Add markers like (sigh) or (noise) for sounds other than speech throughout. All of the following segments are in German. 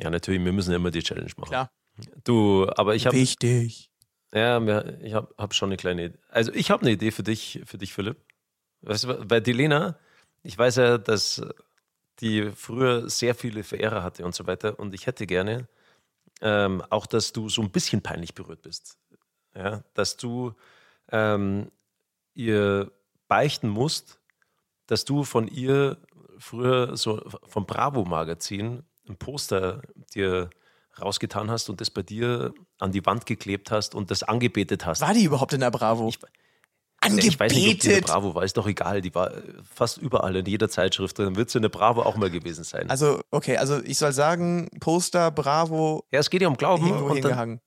Ja, natürlich, wir müssen immer die Challenge machen. Klar. Du, aber ich habe Wichtig. ja, mir- ich habe hab schon eine kleine Idee. Also ich habe eine Idee für dich, für dich, Philipp. Weißt du, bei die Lena, ich weiß ja, dass die früher sehr viele Verehrer hatte und so weiter. Und ich hätte gerne ähm, auch, dass du so ein bisschen peinlich berührt bist. Ja, dass du ähm, ihr beichten musst, dass du von ihr früher so vom Bravo-Magazin ein Poster dir rausgetan hast und das bei dir an die Wand geklebt hast und das angebetet hast. War die überhaupt in der Bravo? Ich- Ich weiß nicht, ob die in der Angebetet. Bravo war, ist doch egal. Die war äh, fast überall in jeder Zeitschrift drin. Wird sie in der Bravo auch mal gewesen sein. Also, okay, also ich soll sagen, Poster, Bravo, ja, es geht ja um Glauben. Und dann,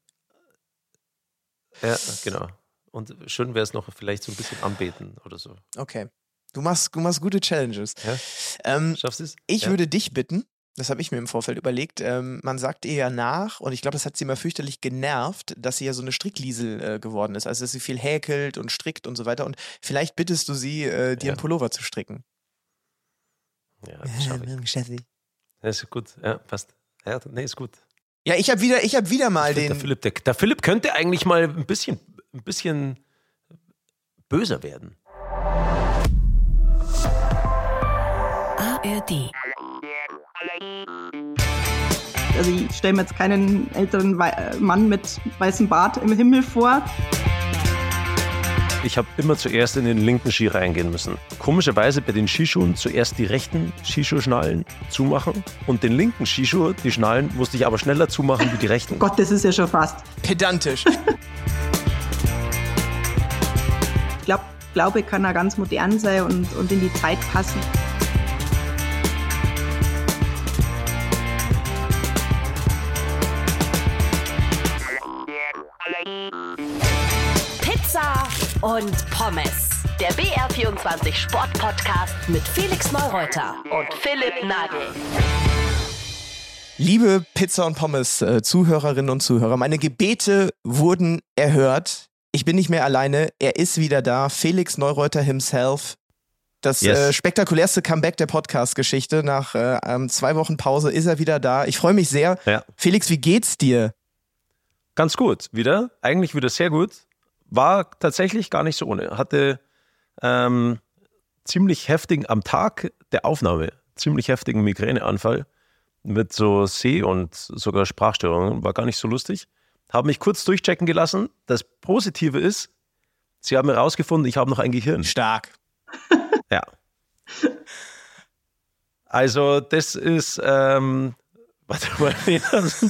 ja, genau. Und schön wäre es noch vielleicht so ein bisschen anbeten oder so. Okay. Du machst, du machst gute Challenges. Ja? Ähm, Schaffst du es? ich ja? würde dich bitten, das habe ich mir im Vorfeld überlegt, ähm, man sagt ihr ja nach, und ich glaube, das hat sie immer fürchterlich genervt, dass sie ja so eine Strickliesel äh, geworden ist. Also, dass sie viel häkelt und strickt und so weiter. Und vielleicht bittest du sie, äh, dir Ja. einen Pullover zu stricken. Ja, (laughs) das schaff ich. Ja, ist gut. Ja, passt. Ja, nee, ist gut. Ja, ich habe wieder, ich habe wieder mal den. der, Philipp, der, der Philipp könnte eigentlich mal ein bisschen, ein bisschen böser werden. ARD. Also ich stelle mir jetzt keinen älteren äh, Mann mit weißem Bart im Himmel vor. Ich habe immer zuerst in den linken Ski reingehen müssen. Komischerweise bei den Skischuhen zuerst die rechten Skischuhschnallen zumachen und den linken Skischuh, die Schnallen, musste ich aber schneller zumachen wie die rechten. Gott, das ist ja schon fast. Pedantisch. Ich glaube, Glaube kann ja ganz modern sein und, und in die Zeit passen. Und Pommes. Der BR24 Sportpodcast mit Felix Neureuter und Philipp Nagel. Liebe Pizza und Pommes äh, Zuhörerinnen und Zuhörer, meine Gebete wurden erhört. Ich bin nicht mehr alleine. Er ist wieder da. Felix Neureuter himself. Das Yes. äh, spektakulärste Comeback der Podcast-Geschichte. Nach äh, ähm, zwei Wochen Pause ist er wieder da. Ich freue mich sehr. Ja. Felix, wie geht's dir? Ganz gut, wieder. Eigentlich wieder sehr gut. War tatsächlich gar nicht so ohne. Hatte ähm, ziemlich heftigen am Tag der Aufnahme, ziemlich heftigen Migräneanfall mit so Seh- und sogar Sprachstörungen. War gar nicht so lustig. Habe mich kurz durchchecken gelassen. Das Positive ist, sie haben herausgefunden, ich habe noch ein Gehirn. Stark. Ja. Also, das ist, ähm, warte mal, (laughs) Lena,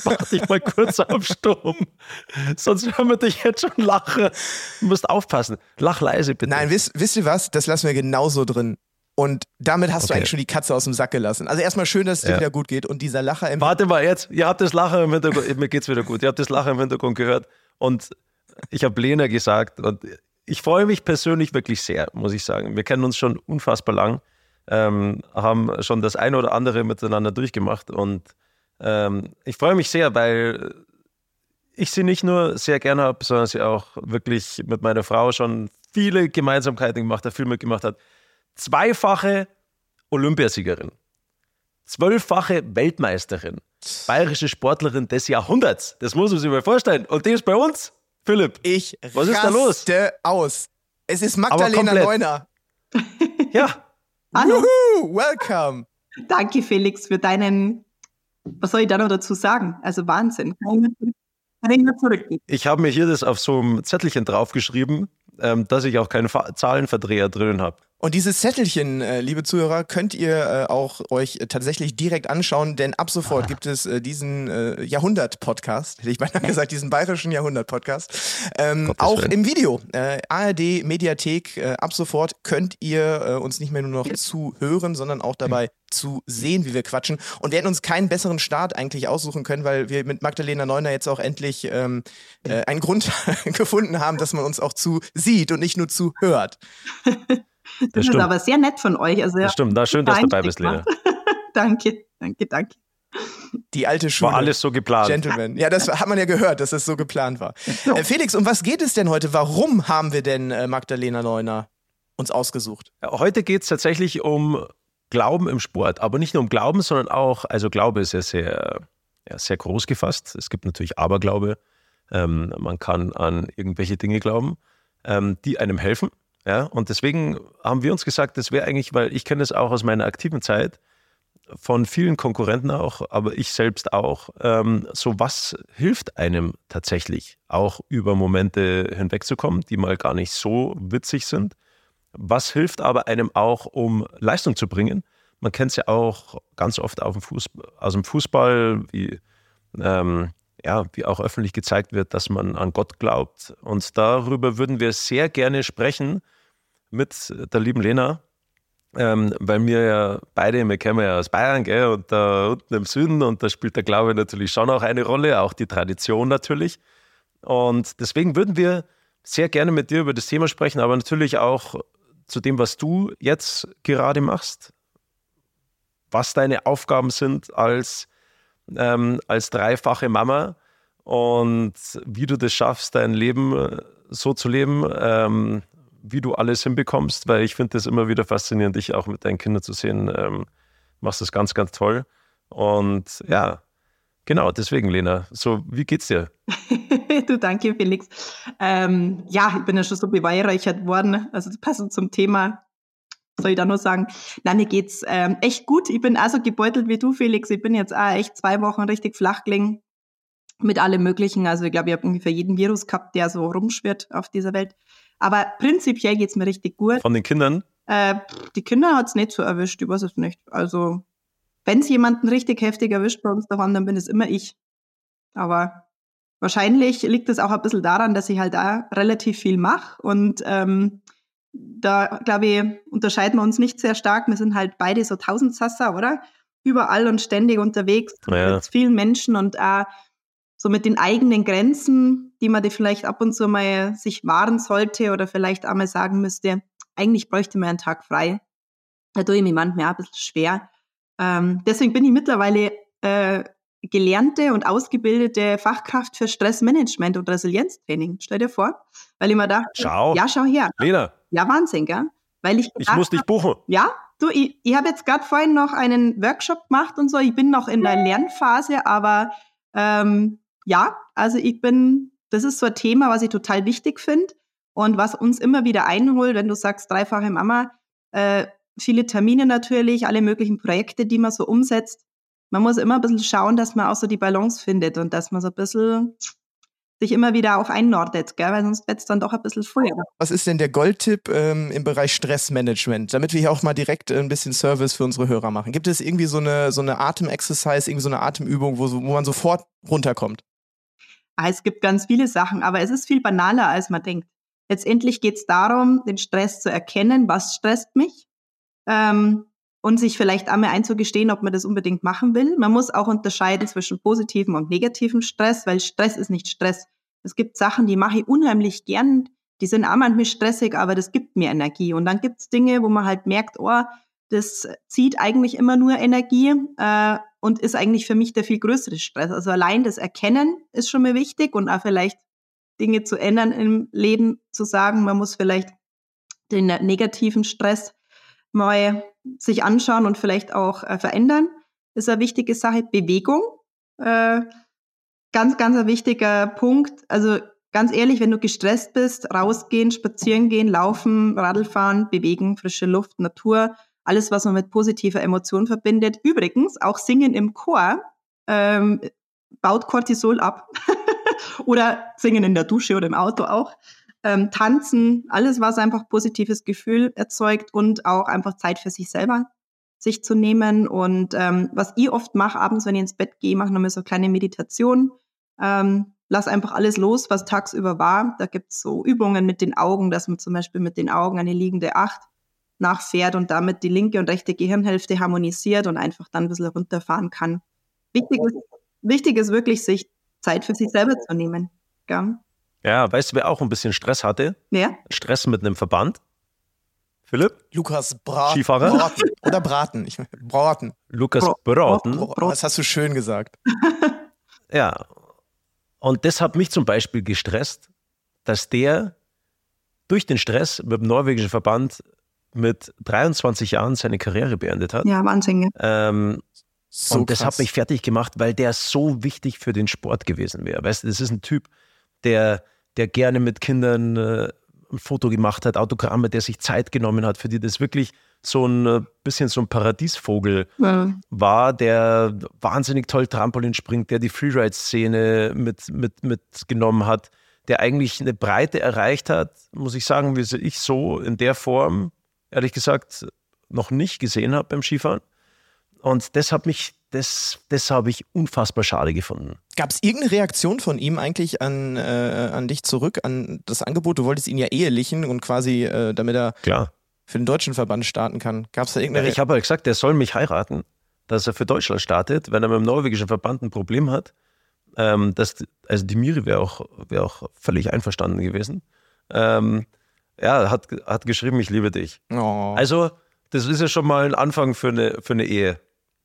mach dich mal kurz auf Stumm. Sonst hören wir dich jetzt schon lachen. Du musst aufpassen. Lach leise, bitte. Nein, wisst, wisst ihr was? Das lassen wir genauso drin. Und damit hast du Okay. eigentlich schon die Katze aus dem Sack gelassen. Also erstmal schön, dass es dir Ja. wieder gut geht. Und dieser Lacher im Warte mal jetzt. Ihr habt das Lachen im Hintergrund. Mir geht's wieder gut. Ihr habt das Lachen im Hintergrund gehört. Und ich habe Lena gesagt. Und ich freue mich persönlich wirklich sehr, muss ich sagen. Wir kennen uns schon unfassbar lang. Ähm, haben schon das eine oder andere miteinander durchgemacht. Und ähm, ich freue mich sehr, weil ich sie nicht nur sehr gerne habe, sondern sie auch wirklich mit meiner Frau schon viele Gemeinsamkeiten gemacht hat, viel mitgemacht hat. Zweifache Olympiasiegerin, zwölffache Weltmeisterin, bayerische Sportlerin des Jahrhunderts. Das muss man sich mal vorstellen. Und die ist bei uns, Philipp. Ich Was ist da los? raste aus. Es ist Magdalena. Neuner. Ja, Hallo, Juhu, welcome. danke Felix für deinen, was soll ich da noch dazu sagen? Also Wahnsinn. Ich habe mir hier das auf so einem Zettelchen draufgeschrieben, ähm, dass ich auch keinen Fa Zahlenverdreher drinnen habe. Und dieses Zettelchen, äh, liebe Zuhörer, könnt ihr äh, auch euch äh, tatsächlich direkt anschauen, denn ab sofort gibt es äh, diesen äh, Jahrhundert-Podcast, hätte ich beinahe gesagt, diesen bayerischen Jahrhundert-Podcast, ähm, auch Willen. im Video. Äh, ARD Mediathek, äh, ab sofort könnt ihr äh, uns nicht mehr nur noch zuhören, sondern auch dabei zu sehen, wie wir quatschen. Und wir hätten uns keinen besseren Start eigentlich aussuchen können, weil wir mit Magdalena Neuner jetzt auch endlich ähm, äh, einen Grund (laughs) gefunden haben, dass man uns auch zu sieht und nicht nur zuhört. (laughs) (laughs) Das ist stimmt. aber sehr nett von euch. Also, Das stimmt. Na, schön, dass du dabei bist, Lena. (laughs) danke, danke, danke. Die alte Schule. War alles so geplant. Gentleman. Ja, das hat man ja gehört, dass das so geplant war. Äh, Felix, um was geht es denn heute? Warum haben wir denn äh, Magdalena Neuner uns ausgesucht? Heute geht es tatsächlich um Glauben im Sport, aber nicht nur um Glauben, sondern auch, also Glaube ist ja sehr, ja, sehr groß gefasst. Es gibt natürlich Aberglaube. Ähm, man kann an irgendwelche Dinge glauben, ähm, die einem helfen. Ja? Und deswegen haben wir uns gesagt, das wäre eigentlich, weil ich kenne es auch aus meiner aktiven Zeit, von vielen Konkurrenten auch, aber ich selbst auch, ähm, so was hilft einem tatsächlich, auch über Momente hinwegzukommen, die mal gar nicht so witzig sind. Was hilft aber einem auch, um Leistung zu bringen? Man kennt es ja auch ganz oft auf dem Fußball, aus dem Fußball, wie, ähm, ja, wie auch öffentlich gezeigt wird, dass man an Gott glaubt. Und darüber würden wir sehr gerne sprechen mit der lieben Lena, ähm, weil wir ja beide, wir kommen ja aus Bayern, gell, und da unten im Süden, und da spielt der Glaube natürlich schon auch eine Rolle, auch die Tradition natürlich. Und deswegen würden wir sehr gerne mit dir über das Thema sprechen, aber natürlich auch zu dem, was du jetzt gerade machst, was deine Aufgaben sind als, ähm, als dreifache Mama und wie du das schaffst, dein Leben äh, so zu leben, ähm, wie du alles hinbekommst, weil ich finde das immer wieder faszinierend, dich auch mit deinen Kindern zu sehen. Ähm, machst das ganz, ganz toll. Und ja, genau, deswegen, Lena, so, wie geht's dir? (laughs) du, danke, Felix. Ähm, ja, ich bin ja schon so beweihräuchert worden, also passend zum Thema soll ich da nur sagen, nein, mir geht's ähm, echt gut. Ich bin also gebeutelt wie du, Felix. Ich bin jetzt auch echt zwei Wochen richtig flach gelegen mit allem Möglichen. Also ich glaube, ich habe ungefähr jeden Virus gehabt, der so rumschwirrt auf dieser Welt. Aber prinzipiell geht's mir richtig gut. Von den Kindern? Äh, die Kinder hat's nicht so erwischt, ich weiß es nicht. Also, wenn's jemanden richtig heftig erwischt bei uns daheim, dann bin es immer ich. Aber wahrscheinlich liegt es auch ein bisschen daran, dass ich halt da relativ viel mache und ähm, da, glaube ich, unterscheiden wir uns nicht sehr stark. Wir sind halt beide so Tausendsasser, oder? Überall und ständig unterwegs ja. mit vielen Menschen und auch so mit den eigenen Grenzen, die man die vielleicht ab und zu mal sich wahren sollte oder vielleicht einmal sagen müsste, eigentlich bräuchte man einen Tag frei. Da tue ich mir manchmal auch ein bisschen schwer. Ähm, deswegen bin ich mittlerweile äh, gelernte und ausgebildete Fachkraft für Stressmanagement und Resilienztraining. Stell dir vor, weil ich mir dachte, schau. ja, schau her. Lena. Ja, Wahnsinn, gell? Weil ich, ich muss dich buchen. Ja, du, ich, ich habe jetzt gerade vorhin noch einen Workshop gemacht und so. Ich bin noch in der Lernphase, aber ähm, ja, also ich bin, das ist so ein Thema, was ich total wichtig finde und was uns immer wieder einholt, wenn du sagst, dreifache Mama, äh, viele Termine natürlich, alle möglichen Projekte, die man so umsetzt. Man muss immer ein bisschen schauen, dass man auch so die Balance findet und dass man so ein bisschen sich immer wieder auch einnordet, gell? weil sonst wird es dann doch ein bisschen voll. Was ist denn der Goldtipp ähm, im Bereich Stressmanagement, damit wir hier auch mal direkt ein bisschen Service für unsere Hörer machen? Gibt es irgendwie so eine, so eine Atem-Exercise, irgendwie so eine Atemübung, wo, wo man sofort runterkommt? Ah, es gibt ganz viele Sachen, aber es ist viel banaler, als man denkt. Letztendlich geht es darum, den Stress zu erkennen, was stresst mich ähm, und sich vielleicht einmal einzugestehen, ob man das unbedingt machen will. Man muss auch unterscheiden zwischen positivem und negativem Stress, weil Stress ist nicht Stress. Es gibt Sachen, die mache ich unheimlich gern, die sind auch manchmal stressig, aber das gibt mir Energie. Und dann gibt es Dinge, wo man halt merkt, oh, das zieht eigentlich immer nur Energie äh, und ist eigentlich für mich der viel größere Stress. Also allein das Erkennen ist schon mal wichtig und auch vielleicht Dinge zu ändern im Leben, zu sagen, man muss vielleicht den negativen Stress mal sich anschauen und vielleicht auch äh, verändern, ist eine wichtige Sache. Bewegung, äh, ganz, ganz ein wichtiger Punkt. Also ganz ehrlich, wenn du gestresst bist, rausgehen, spazieren gehen, laufen, Radl fahren, bewegen, frische Luft, Natur, alles, was man mit positiver Emotion verbindet. Übrigens, auch Singen im Chor ähm, baut Cortisol ab. (laughs) oder Singen in der Dusche oder im Auto auch. Ähm, tanzen, alles, was einfach positives Gefühl erzeugt und auch einfach Zeit für sich selber sich zu nehmen. Und ähm, was ich oft mache, abends, wenn ich ins Bett gehe, mache nochmal so eine kleine Meditation. Ähm, lass einfach alles los, was tagsüber war. Da gibt's so Übungen mit den Augen, dass man zum Beispiel mit den Augen eine liegende Acht nachfährt und damit die linke und rechte Gehirnhälfte harmonisiert und einfach dann ein bisschen runterfahren kann. Wichtig ist, wichtig ist wirklich, sich Zeit für sich selber zu nehmen. Ja, ja weißt du, wer auch ein bisschen Stress hatte? Ja. Stress mit einem Verband. Philipp? Lukas Bra Skifahrer? Braten. Oder Braten. Ich, Braten. Lukas Braten. Das hast du schön gesagt. (laughs) ja. Und das hat mich zum Beispiel gestresst, dass der durch den Stress mit dem norwegischen Verband mit 23 Jahren seine Karriere beendet hat. Ja, Wahnsinn. Ähm, So und das krass. hat mich fertig gemacht, weil der so wichtig für den Sport gewesen wäre. Weißt du, das ist ein Typ, der, der gerne mit Kindern äh, ein Foto gemacht hat, Autogramme, der sich Zeit genommen hat, für die das wirklich so ein äh, bisschen so ein Paradiesvogel ja. war, der wahnsinnig toll Trampolin springt, der die Freeride-Szene mit, mit, mitgenommen hat, der eigentlich eine Breite erreicht hat, muss ich sagen, wie ich so in der Form, ehrlich gesagt, noch nicht gesehen habe beim Skifahren. Und das hat mich, das, das habe ich unfassbar schade gefunden. Gab es irgendeine Reaktion von ihm eigentlich an, äh, an dich zurück, an das Angebot? Du wolltest ihn ja ehelichen und quasi, äh, damit er Klar. für den deutschen Verband starten kann. Gab es da irgendeine ja, Ich habe halt gesagt, er soll mich heiraten, dass er für Deutschland startet, wenn er mit dem norwegischen Verband ein Problem hat. Ähm, das, also die Miri wäre auch, wär auch völlig einverstanden gewesen. Ähm, ja, hat, hat geschrieben, ich liebe dich. Oh. Also, das ist ja schon mal ein Anfang für eine, für eine Ehe.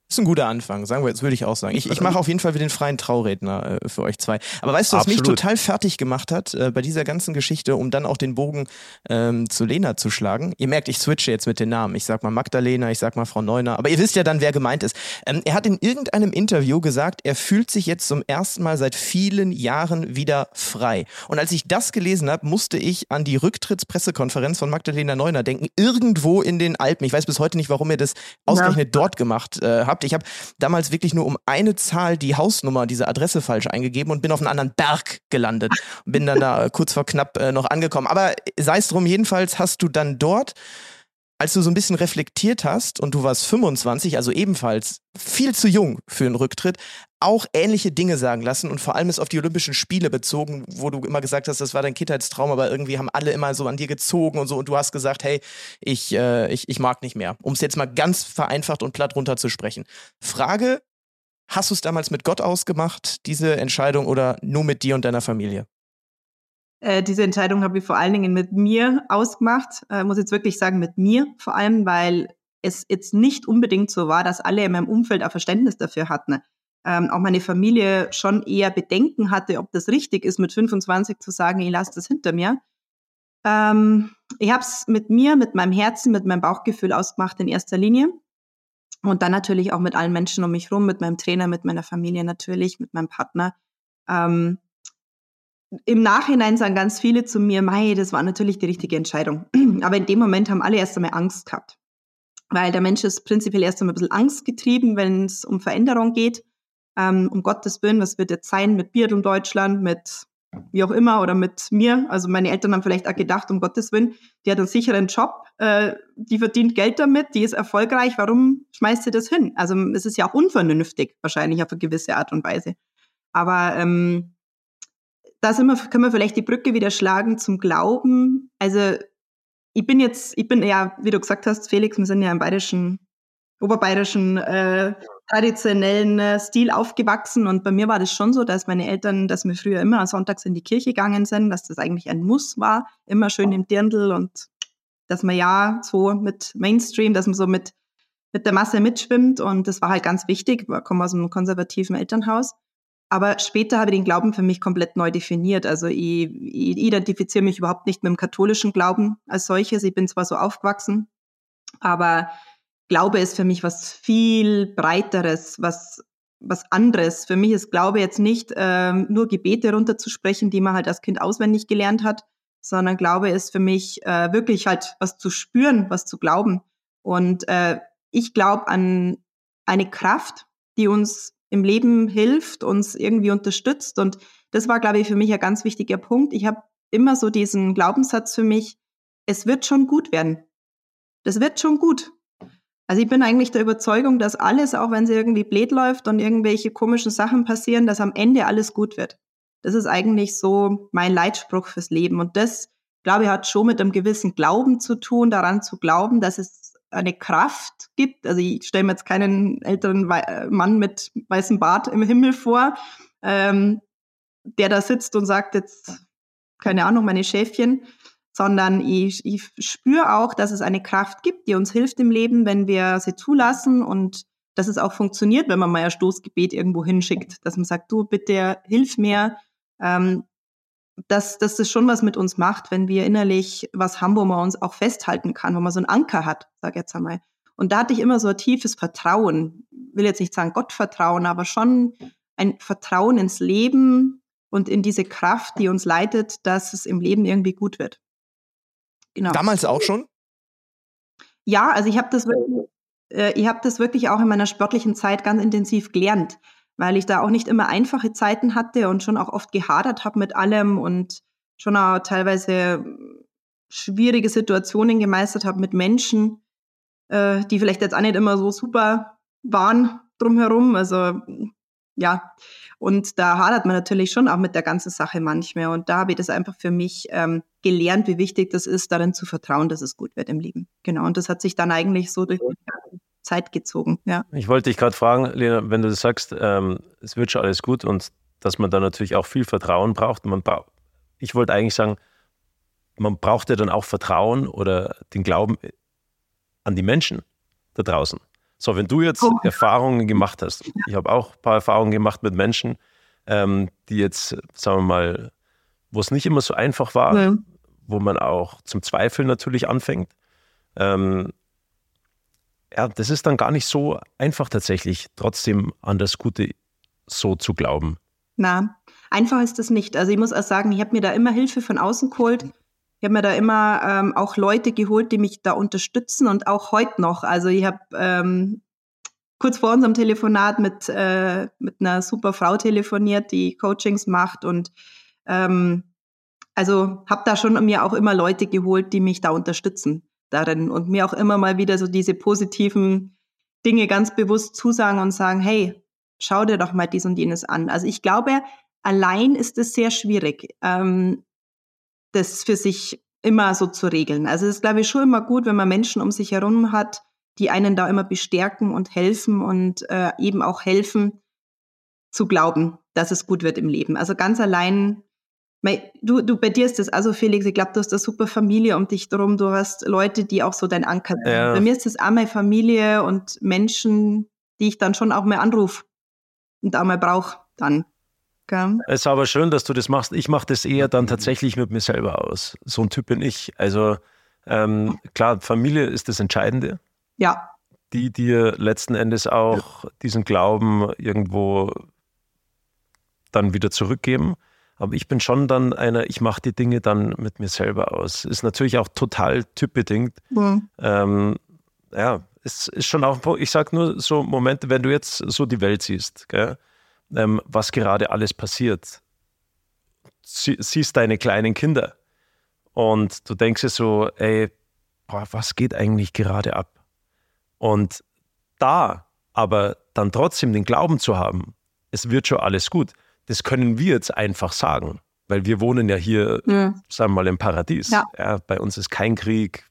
Ist ein guter Anfang, sagen wir, jetzt würde ich auch sagen. Ich, ich mache auf jeden Fall wieder den freien Trauredner äh, für euch zwei. Aber weißt du, was Absolut. mich total fertig gemacht hat äh, bei dieser ganzen Geschichte, um dann auch den Bogen ähm, zu Lena zu schlagen? Ihr merkt, ich switche jetzt mit den Namen. Ich sag mal Magdalena, ich sag mal Frau Neuner. Aber ihr wisst ja dann, wer gemeint ist. Ähm, er hat in irgendeinem Interview gesagt, er fühlt sich jetzt zum ersten Mal seit vielen Jahren wieder frei. Und als ich das gelesen habe, musste ich an die Rücktrittspressekonferenz von Magdalena Neuner denken. Irgendwo in den Alpen. Ich weiß bis heute nicht, warum er das ausgerechnet ja. dort gemacht äh, habt. Ich habe damals wirklich nur um eine Zahl die Hausnummer, diese Adresse falsch eingegeben und bin auf einen anderen Berg gelandet. Bin dann da kurz vor knapp äh, noch angekommen. Aber sei es drum, jedenfalls hast du dann dort als du so ein bisschen reflektiert hast und du warst 25, also ebenfalls viel zu jung für einen Rücktritt, auch ähnliche Dinge sagen lassen und vor allem ist auf die Olympischen Spiele bezogen, wo du immer gesagt hast, das war dein Kindheitstraum, aber irgendwie haben alle immer so an dir gezogen und so und du hast gesagt, hey, ich, äh, ich, ich mag nicht mehr. Um es jetzt mal ganz vereinfacht und platt runterzusprechen. Frage, hast du es damals mit Gott ausgemacht, diese Entscheidung, oder nur mit dir und deiner Familie? Äh, diese Entscheidung habe ich vor allen Dingen mit mir ausgemacht, äh, muss jetzt wirklich sagen mit mir vor allem, weil es jetzt nicht unbedingt so war, dass alle in meinem Umfeld ein Verständnis dafür hatten. Ähm, auch meine Familie schon eher Bedenken hatte, ob das richtig ist, mit 25 zu sagen, ich lasse das hinter mir. Ähm, ich habe es mit mir, mit meinem Herzen, mit meinem Bauchgefühl ausgemacht in erster Linie. Und dann natürlich auch mit allen Menschen um mich herum, mit meinem Trainer, mit meiner Familie natürlich, mit meinem Partner. Ähm, im Nachhinein sagen ganz viele zu mir, Mai, das war natürlich die richtige Entscheidung. (clears throat) Aber in dem Moment haben alle erst einmal Angst gehabt. Weil der Mensch ist prinzipiell erst einmal ein bisschen angstgetrieben, wenn es um Veränderung geht. Ähm, um Gottes Willen, was wird jetzt sein mit Biathlon Deutschland, mit wie auch immer oder mit mir. Also meine Eltern haben vielleicht auch gedacht, um Gottes Willen, die hat einen sicheren Job, äh, die verdient Geld damit, die ist erfolgreich, warum schmeißt sie das hin? Also es ist ja auch unvernünftig, wahrscheinlich auf eine gewisse Art und Weise. Aber ähm, da sind wir, können wir vielleicht die Brücke wieder schlagen zum Glauben. Also ich bin jetzt, ich bin ja, wie du gesagt hast, Felix, wir sind ja im bayerischen, oberbayerischen äh, traditionellen äh, Stil aufgewachsen und bei mir war das schon so, dass meine Eltern, dass wir früher immer sonntags in die Kirche gegangen sind, dass das eigentlich ein Muss war, immer schön im Dirndl und dass man ja so mit Mainstream, dass man so mit, mit der Masse mitschwimmt und das war halt ganz wichtig. Ich komme aus einem konservativen Elternhaus. Aber später habe ich den Glauben für mich komplett neu definiert. Also ich, ich identifiziere mich überhaupt nicht mit dem katholischen Glauben als solches. Ich bin zwar so aufgewachsen, aber Glaube ist für mich was viel breiteres, was was anderes. Für mich ist Glaube jetzt nicht ähm, nur Gebete runterzusprechen, die man halt als Kind auswendig gelernt hat, sondern Glaube ist für mich äh, wirklich halt was zu spüren, was zu glauben. Und äh, ich glaube an eine Kraft, die uns im Leben hilft, uns irgendwie unterstützt. Und das war, glaube ich, für mich ein ganz wichtiger Punkt. Ich habe immer so diesen Glaubenssatz für mich, es wird schon gut werden. Das wird schon gut. Also ich bin eigentlich der Überzeugung, dass alles, auch wenn es irgendwie blöd läuft und irgendwelche komischen Sachen passieren, dass am Ende alles gut wird. Das ist eigentlich so mein Leitspruch fürs Leben. Und das, glaube ich, hat schon mit einem gewissen Glauben zu tun, daran zu glauben, dass es eine Kraft gibt. Also ich stelle mir jetzt keinen älteren äh, Mann mit weißem Bart im Himmel vor, ähm, der da sitzt und sagt jetzt, keine Ahnung, meine Schäfchen, sondern ich, ich spüre auch, dass es eine Kraft gibt, die uns hilft im Leben, wenn wir sie zulassen und dass es auch funktioniert, wenn man mal ein Stoßgebet irgendwo hinschickt, dass man sagt, du bitte hilf mir, ähm, dass, dass das schon was mit uns macht, wenn wir innerlich was haben, wo man uns auch festhalten kann, wo man so einen Anker hat, sag jetzt einmal. Und da hatte ich immer so ein tiefes Vertrauen. Will jetzt nicht sagen Gottvertrauen, aber schon ein Vertrauen ins Leben und in diese Kraft, die uns leitet, dass es im Leben irgendwie gut wird. Genau. Damals auch schon? Ja, also ich habe das wirklich, äh, ich habe das wirklich auch in meiner sportlichen Zeit ganz intensiv gelernt, weil ich da auch nicht immer einfache Zeiten hatte und schon auch oft gehadert habe mit allem und schon auch teilweise schwierige Situationen gemeistert habe mit Menschen, äh, die vielleicht jetzt auch nicht immer so super waren drumherum. Also ja, und da hadert man natürlich schon auch mit der ganzen Sache manchmal. Und da habe ich das einfach für mich ähm, gelernt, wie wichtig das ist, darin zu vertrauen, dass es gut wird im Leben. Genau. Und das hat sich dann eigentlich so durch die Zeit gezogen. Ja. Ich wollte dich gerade fragen, Lena, wenn du sagst, ähm, es wird schon alles gut und dass man da natürlich auch viel Vertrauen braucht. Man braucht ich wollte eigentlich sagen, man braucht ja dann auch Vertrauen oder den Glauben an die Menschen da draußen. So, wenn du jetzt oh. Erfahrungen gemacht hast, ich habe auch ein paar Erfahrungen gemacht mit Menschen, ähm, die jetzt, sagen wir mal, wo es nicht immer so einfach war, ja. wo man auch zum Zweifeln natürlich anfängt. Ähm, ja, das ist dann gar nicht so einfach tatsächlich, trotzdem an das Gute so zu glauben. Na, einfach ist das nicht. Also ich muss auch sagen, ich habe mir da immer Hilfe von außen geholt. Habe mir da immer ähm, auch Leute geholt, die mich da unterstützen und auch heute noch. Also ich habe ähm, kurz vor unserem Telefonat mit, äh, mit einer super Frau telefoniert, die Coachings macht und ähm, also habe da schon mir auch immer Leute geholt, die mich da unterstützen darin und mir auch immer mal wieder so diese positiven Dinge ganz bewusst zusagen und sagen, hey, schau dir doch mal dies und jenes an. Also ich glaube, allein ist es sehr schwierig, ähm, das für sich immer so zu regeln. Also es ist, glaube ich, schon immer gut, wenn man Menschen um sich herum hat, die einen da immer bestärken und helfen und äh, eben auch helfen zu glauben, dass es gut wird im Leben. Also ganz allein, du, du bei dir ist das also Felix, ich glaube, du hast eine super Familie um dich drum, du hast Leute, die auch so dein Anker sind. Ja. Bei mir ist das auch meine Familie und Menschen, die ich dann schon auch mal anrufe und auch mal brauche dann. Okay. Es ist aber schön, dass du das machst. Ich mache das eher dann tatsächlich mit mir selber aus. So ein Typ bin ich. Also ähm, klar, Familie ist das Entscheidende. Ja. Die dir letzten Endes auch ja. diesen Glauben irgendwo dann wieder zurückgeben. Aber ich bin schon dann einer, ich mache die Dinge dann mit mir selber aus. Ist natürlich auch total typbedingt. Mhm. Ähm, ja, es ist schon auch, ich sage nur so Momente, wenn du jetzt so die Welt siehst, gell, ähm, was gerade alles passiert. Sie, siehst deine kleinen Kinder und du denkst dir so, ey, boah, was geht eigentlich gerade ab? Und da aber dann trotzdem den Glauben zu haben, es wird schon alles gut, das können wir jetzt einfach sagen, weil wir wohnen ja hier, ja. sagen wir mal, im Paradies. Ja. ja. bei uns ist kein Krieg,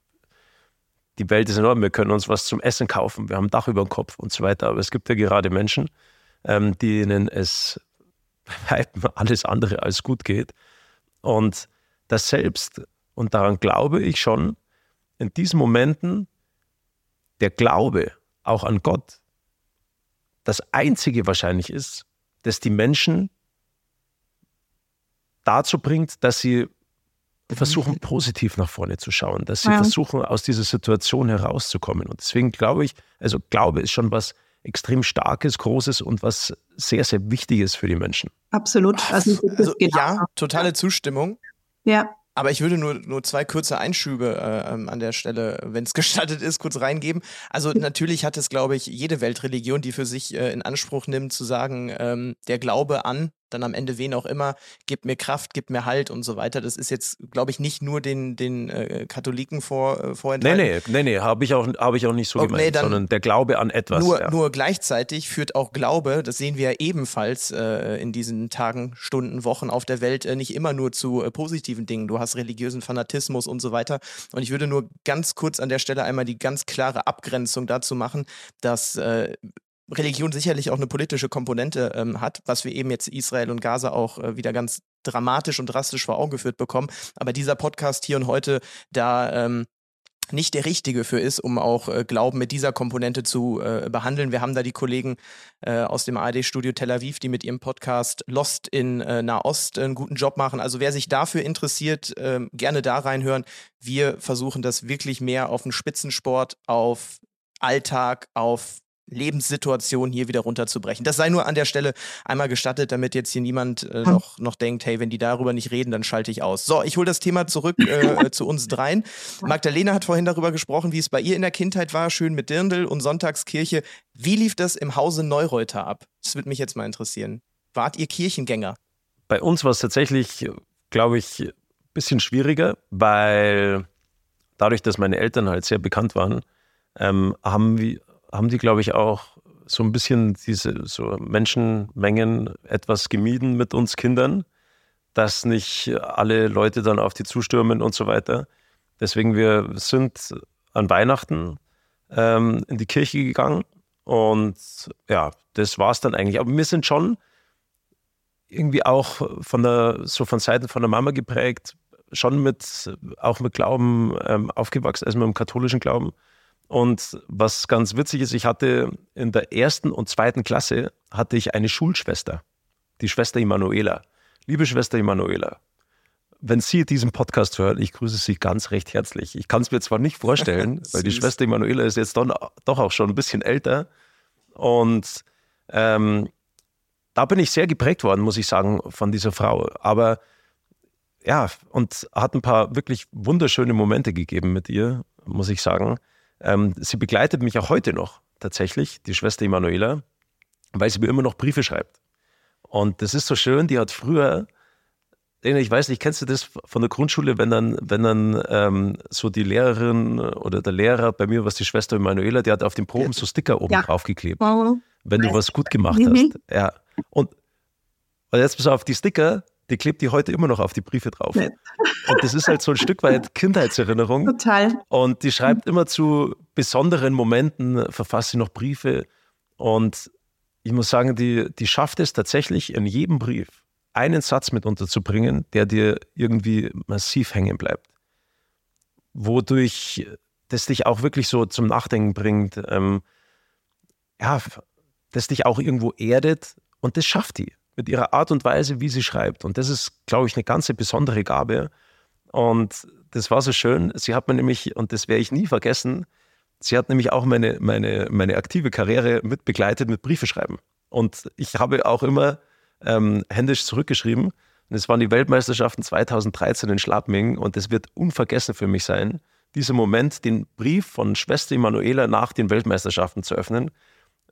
die Welt ist enorm, wir können uns was zum Essen kaufen, wir haben ein Dach über dem Kopf und so weiter. Aber es gibt ja gerade Menschen, ähm, denen es alles andere als gut geht. Und das selbst, und daran glaube ich schon, in diesen Momenten der Glaube auch an Gott das Einzige wahrscheinlich ist, das die Menschen dazu bringt, dass sie versuchen, positiv nach vorne zu schauen, dass sie ja. versuchen, aus dieser Situation herauszukommen. Und deswegen glaube ich, also Glaube ist schon was extrem Starkes, Großes und was sehr, sehr Wichtiges für die Menschen. Absolut. Also, also ja, totale Zustimmung. Ja. Aber ich würde nur, nur zwei kurze Einschübe äh, ähm, an der Stelle, wenn es (laughs) gestattet ist, kurz reingeben. Also natürlich hat es, glaube ich, jede Weltreligion, die für sich äh, in Anspruch nimmt, zu sagen, ähm, der Glaube an dann am Ende wen auch immer, gibt mir Kraft, gibt mir Halt und so weiter. Das ist jetzt, glaube ich, nicht nur den, den äh, Katholiken vor, äh, vorenthalten. Nee, nee, nee, nee habe ich, auch, hab ich auch nicht so okay, gemeint, nee, sondern der Glaube an etwas. Nur, ja. nur gleichzeitig führt auch Glaube, das sehen wir ja ebenfalls äh, in diesen Tagen, Stunden, Wochen auf der Welt, äh, nicht immer nur zu äh, positiven Dingen. Du hast religiösen Fanatismus und so weiter. Und ich würde nur ganz kurz an der Stelle einmal die ganz klare Abgrenzung dazu machen, dass äh, Religion sicherlich auch eine politische Komponente ähm, hat, was wir eben jetzt Israel und Gaza auch äh, wieder ganz dramatisch und drastisch vor Augen geführt bekommen. Aber dieser Podcast hier und heute da ähm, nicht der richtige für ist, um auch äh, Glauben mit dieser Komponente zu äh, behandeln. Wir haben da die Kollegen äh, aus dem ARD-Studio Tel Aviv, die mit ihrem Podcast Lost in äh, Nahost einen guten Job machen. Also wer sich dafür interessiert, ähm, gerne da reinhören. Wir versuchen das wirklich mehr auf den Spitzensport, auf Alltag, auf Lebenssituation hier wieder runterzubrechen. Das sei nur an der Stelle einmal gestattet, damit jetzt hier niemand äh, noch, noch denkt, hey, wenn die darüber nicht reden, dann schalte ich aus. So, ich hole das Thema zurück äh, (laughs) zu uns dreien. Magdalena hat vorhin darüber gesprochen, wie es bei ihr in der Kindheit war, schön mit Dirndl und Sonntagskirche. Wie lief das im Hause Neureuter ab? Das würde mich jetzt mal interessieren. Wart ihr Kirchengänger? Bei uns war es tatsächlich, glaube ich, ein bisschen schwieriger, weil dadurch, dass meine Eltern halt sehr bekannt waren, ähm, haben wir haben die, glaube ich, auch so ein bisschen diese so Menschenmengen etwas gemieden mit uns Kindern, dass nicht alle Leute dann auf die zustürmen und so weiter. Deswegen, wir sind an Weihnachten ähm, in die Kirche gegangen und ja, das war es dann eigentlich. Aber wir sind schon irgendwie auch von der, so von Seiten von der Mama geprägt, schon mit, auch mit Glauben ähm, aufgewachsen, also mit dem katholischen Glauben. Und was ganz witzig ist, ich hatte in der ersten und zweiten Klasse hatte ich eine Schulschwester, die Schwester Emanuela. Liebe Schwester Emanuela, wenn Sie diesen Podcast hören, ich grüße Sie ganz recht herzlich. Ich kann es mir zwar nicht vorstellen, (laughs) weil die Schwester Emanuela ist jetzt doch, doch auch schon ein bisschen älter. Und ähm, da bin ich sehr geprägt worden, muss ich sagen, von dieser Frau. Aber ja, und hat ein paar wirklich wunderschöne Momente gegeben mit ihr, muss ich sagen. Ähm, sie begleitet mich auch heute noch tatsächlich, die Schwester Emanuela, weil sie mir immer noch Briefe schreibt. Und das ist so schön, die hat früher, ich weiß nicht, kennst du das von der Grundschule, wenn dann, wenn dann ähm, so die Lehrerin oder der Lehrer, bei mir war es die Schwester Emanuela, die hat auf den Proben so Sticker oben ja. draufgeklebt, wenn du was gut gemacht mhm. hast. Ja. Und, und jetzt pass auf, die Sticker, die klebt die heute immer noch auf die Briefe drauf. Nee. Und das ist halt so ein Stück weit (laughs) Kindheitserinnerung. Total. Und die schreibt immer zu besonderen Momenten, verfasst sie noch Briefe. Und ich muss sagen, die, die schafft es tatsächlich in jedem Brief, einen Satz mit unterzubringen, der dir irgendwie massiv hängen bleibt. Wodurch das dich auch wirklich so zum Nachdenken bringt. Ähm, ja, das dich auch irgendwo erdet. Und das schafft die mit ihrer Art und Weise, wie sie schreibt. Und das ist, glaube ich, eine ganz besondere Gabe. Und das war so schön. Sie hat mir nämlich, und das werde ich nie vergessen, sie hat nämlich auch meine, meine, meine aktive Karriere mit begleitet mit Briefe schreiben. Und ich habe auch immer ähm, händisch zurückgeschrieben. Und es waren die Weltmeisterschaften 2013 in Schlappming und es wird unvergessen für mich sein, dieser Moment, den Brief von Schwester Emanuela nach den Weltmeisterschaften zu öffnen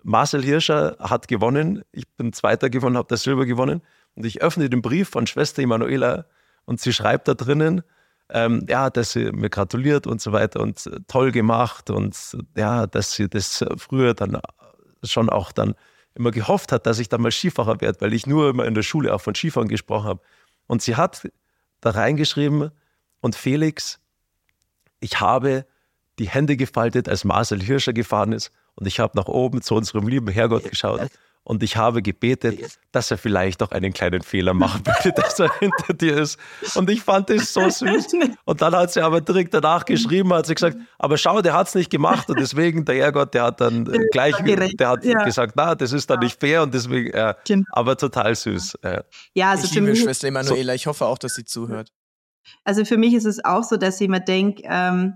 Marcel Hirscher hat gewonnen. Ich bin Zweiter gewonnen, habe das Silber gewonnen. Und ich öffne den Brief von Schwester Emanuela und sie schreibt da drinnen, ähm, ja, dass sie mir gratuliert und so weiter und äh, toll gemacht und ja, dass sie das früher dann schon auch dann immer gehofft hat, dass ich dann mal Skifahrer werde, weil ich nur immer in der Schule auch von Skifahren gesprochen habe. Und sie hat da reingeschrieben, und Felix, ich habe die Hände gefaltet, als Marcel Hirscher gefahren ist und ich habe nach oben zu unserem lieben Herrgott geschaut und ich habe gebetet, dass er vielleicht auch einen kleinen Fehler machen würde, (laughs) dass er hinter dir ist. Und ich fand das so süß. Und dann hat sie aber direkt danach geschrieben, hat sie gesagt, aber schau, der hat es nicht gemacht und deswegen der Herrgott, der hat dann gleich, der hat ja. gesagt, na, das ist dann nicht fair und deswegen, äh, aber total süß. Äh. Ja, also ich liebe mich, Schwester Emanuela, ich hoffe auch, dass sie zuhört. Also für mich ist es auch so, dass ich mir denke, ähm,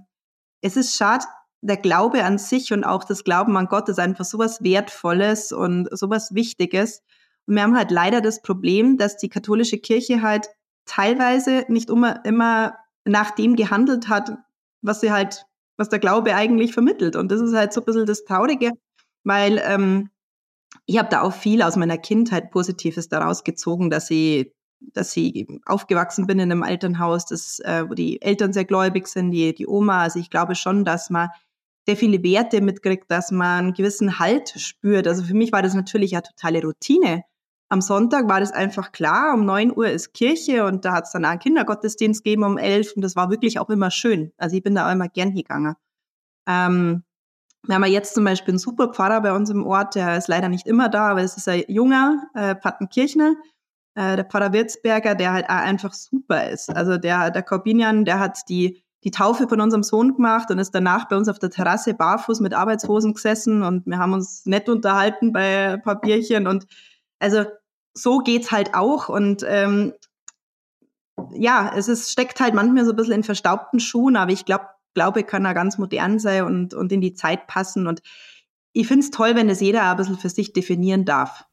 es ist schade, der Glaube an sich und auch das Glauben an Gott ist einfach sowas Wertvolles und sowas Wichtiges. Und wir haben halt leider das Problem, dass die katholische Kirche halt teilweise nicht immer, immer nach dem gehandelt hat, was sie halt, was der Glaube eigentlich vermittelt. Und das ist halt so ein bisschen das Traurige, weil ähm, ich habe da auch viel aus meiner Kindheit Positives daraus gezogen, dass ich, dass ich aufgewachsen bin in einem Elternhaus, das, äh, wo die Eltern sehr gläubig sind, die, die Oma. Also ich glaube schon, dass man sehr viele Werte mitkriegt, dass man einen gewissen Halt spürt. Also für mich war das natürlich eine totale Routine. Am Sonntag war das einfach klar, um 9 Uhr ist Kirche und da hat es dann auch einen Kindergottesdienst gegeben um 11 und das war wirklich auch immer schön. Also ich bin da auch immer gern gegangen. Ähm, wir haben ja jetzt zum Beispiel einen super Pfarrer bei uns im Ort, der ist leider nicht immer da, aber es ist ein junger äh, Pattenkirchner, äh, der Pfarrer Wirzberger, der halt auch einfach super ist. Also der, der Corbinian, der hat die die Taufe von unserem Sohn gemacht und ist danach bei uns auf der Terrasse barfuß mit Arbeitshosen gesessen und wir haben uns nett unterhalten bei ein paar Bierchen und also so geht's halt auch und ähm, ja, es ist, steckt halt manchmal so ein bisschen in verstaubten Schuhen, aber ich glaube, Glaube kann ja ganz modern sein und, und in die Zeit passen. Und ich finde es toll, wenn es jeder ein bisschen für sich definieren darf.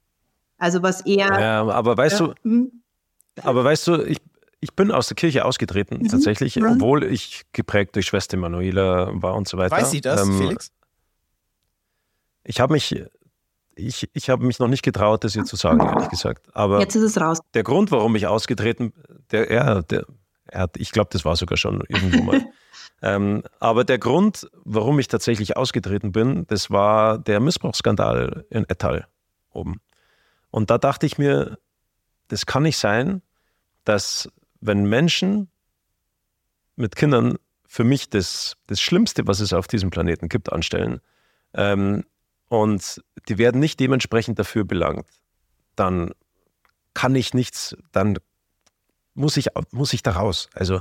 Also was eher. Ja, aber weißt äh, du, hm? aber weißt du, ich, ich bin aus der Kirche ausgetreten, mhm. tatsächlich, mhm. obwohl ich geprägt durch Schwester Manuela war und so weiter. Weiß sie das, ähm, Felix? Ich habe mich, ich, ich habe mich noch nicht getraut, das ihr zu sagen, ehrlich gesagt. Aber jetzt ist es raus. Der Grund, warum ich ausgetreten, der, ja, der, er hat, ich glaube, das war sogar schon irgendwo mal. (laughs) ähm, aber der Grund, warum ich tatsächlich ausgetreten bin, das war der Missbrauchsskandal in Ettal oben. Und da dachte ich mir, das kann nicht sein, dass wenn Menschen mit Kindern für mich das, das Schlimmste, was es auf diesem Planeten gibt, anstellen, ähm, und die werden nicht dementsprechend dafür belangt, dann kann ich nichts, dann muss ich, muss ich da raus. Also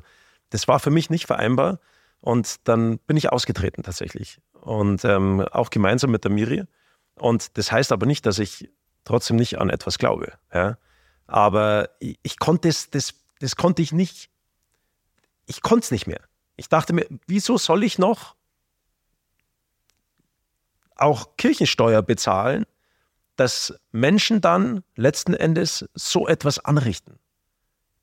das war für mich nicht vereinbar und dann bin ich ausgetreten tatsächlich und ähm, auch gemeinsam mit der Miri. Und das heißt aber nicht, dass ich trotzdem nicht an etwas glaube. Ja? Aber ich, ich konnte es, das, das konnte ich nicht, ich konnte es nicht mehr. Ich dachte mir, wieso soll ich noch auch Kirchensteuer bezahlen, dass Menschen dann letzten Endes so etwas anrichten.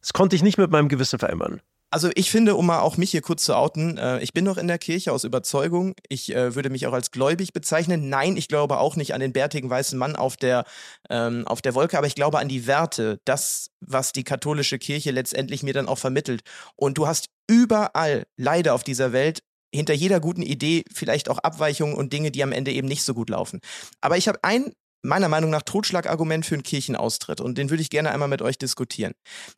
Das konnte ich nicht mit meinem Gewissen vereinbaren. Also ich finde, um mal auch mich hier kurz zu outen, äh, ich bin noch in der Kirche aus Überzeugung. Ich äh, würde mich auch als gläubig bezeichnen. Nein, ich glaube auch nicht an den bärtigen weißen Mann auf der, ähm, auf der Wolke, aber ich glaube an die Werte, das, was die katholische Kirche letztendlich mir dann auch vermittelt. Und du hast überall, leider auf dieser Welt, hinter jeder guten Idee vielleicht auch Abweichungen und Dinge, die am Ende eben nicht so gut laufen. Aber ich habe ein meiner Meinung nach Totschlagargument für einen Kirchenaustritt und den würde ich gerne einmal mit euch diskutieren.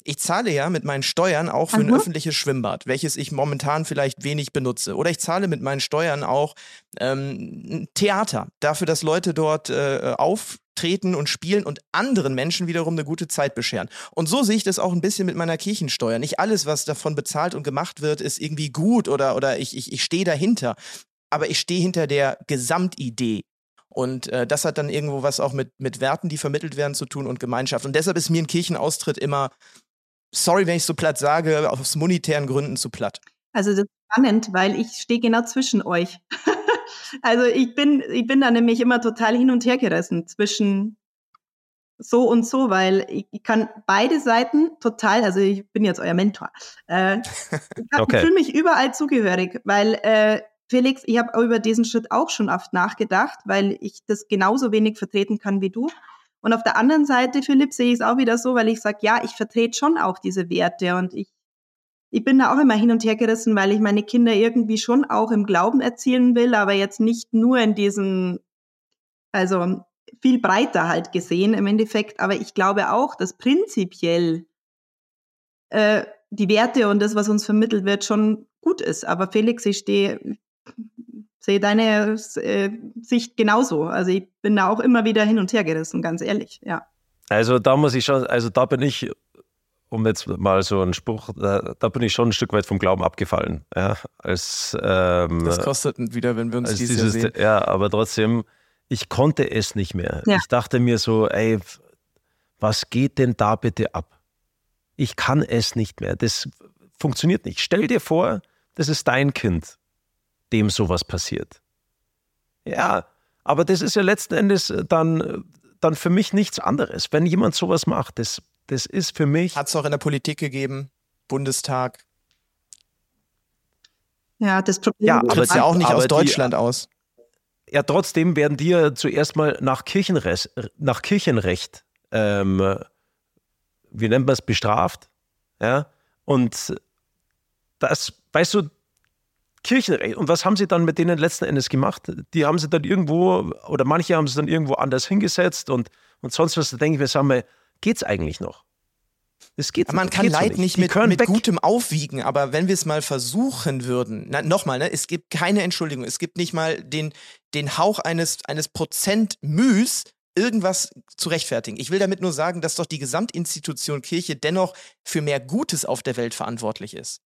Ich zahle ja mit meinen Steuern auch für Aha. ein öffentliches Schwimmbad, welches ich momentan vielleicht wenig benutze. Oder ich zahle mit meinen Steuern auch ähm, ein Theater, dafür, dass Leute dort äh, auf treten und spielen und anderen Menschen wiederum eine gute Zeit bescheren. Und so sehe ich das auch ein bisschen mit meiner Kirchensteuer. Nicht alles, was davon bezahlt und gemacht wird, ist irgendwie gut oder, oder ich, ich, ich stehe dahinter. Aber ich stehe hinter der Gesamtidee. Und äh, das hat dann irgendwo was auch mit, mit Werten, die vermittelt werden, zu tun und Gemeinschaft. Und deshalb ist mir ein Kirchenaustritt immer, sorry, wenn ich so platt sage, aus monetären Gründen zu platt. Also das ist spannend, weil ich stehe genau zwischen euch. (laughs) Also ich bin, ich bin da nämlich immer total hin und her gerissen zwischen so und so, weil ich, ich kann beide Seiten total, also ich bin jetzt euer Mentor. Äh, ich okay. fühle mich überall zugehörig, weil äh, Felix, ich habe über diesen Schritt auch schon oft nachgedacht, weil ich das genauso wenig vertreten kann wie du. Und auf der anderen Seite, Philipp, sehe ich es auch wieder so, weil ich sage, ja, ich vertrete schon auch diese Werte und ich ich bin da auch immer hin und her gerissen, weil ich meine Kinder irgendwie schon auch im Glauben erzielen will, aber jetzt nicht nur in diesem, also viel breiter halt gesehen im Endeffekt. Aber ich glaube auch, dass prinzipiell äh, die Werte und das, was uns vermittelt wird, schon gut ist. Aber Felix, ich stehe, sehe deine äh, Sicht genauso. Also ich bin da auch immer wieder hin und her gerissen, ganz ehrlich, ja. Also da muss ich schon, also da bin ich um jetzt mal so einen Spruch, da, da, bin ich schon ein Stück weit vom Glauben abgefallen. Ja, als, ähm, das kostet wieder, wenn wir uns dieses, dieses sehen. Ja, aber trotzdem, ich konnte es nicht mehr. Ja. Ich dachte mir so, ey, was geht denn da bitte ab? Ich kann es nicht mehr. Das funktioniert nicht. Stell dir vor, das ist dein Kind, dem sowas passiert. Ja, aber das ist ja letzten Endes dann, dann für mich nichts anderes. Wenn jemand sowas macht, das das ist für mich. Hat es auch in der Politik gegeben, Bundestag. Ja, das Problem ja, tritt ja auch nicht aus Deutschland die, aus. Ja, trotzdem werden die ja zuerst mal nach, Kirchenrecht, nach Kirchenrecht, ähm, wie nennt man es, bestraft. Ja, und das, weißt du, Kirchenrecht. Und was haben sie dann mit denen letzten Endes gemacht? Die haben sie dann irgendwo, oder manche haben sie dann irgendwo anders hingesetzt und, und sonst was. Da denke ich mir, sagen wir, geht's eigentlich noch? Es geht, man kann Leid nicht, nicht mit, mit gutem aufwiegen, aber wenn wir es mal versuchen würden, nochmal, ne, es gibt keine Entschuldigung, es gibt nicht mal den, den Hauch eines, eines Prozent Müs, irgendwas zu rechtfertigen. Ich will damit nur sagen, dass doch die Gesamtinstitution Kirche dennoch für mehr Gutes auf der Welt verantwortlich ist.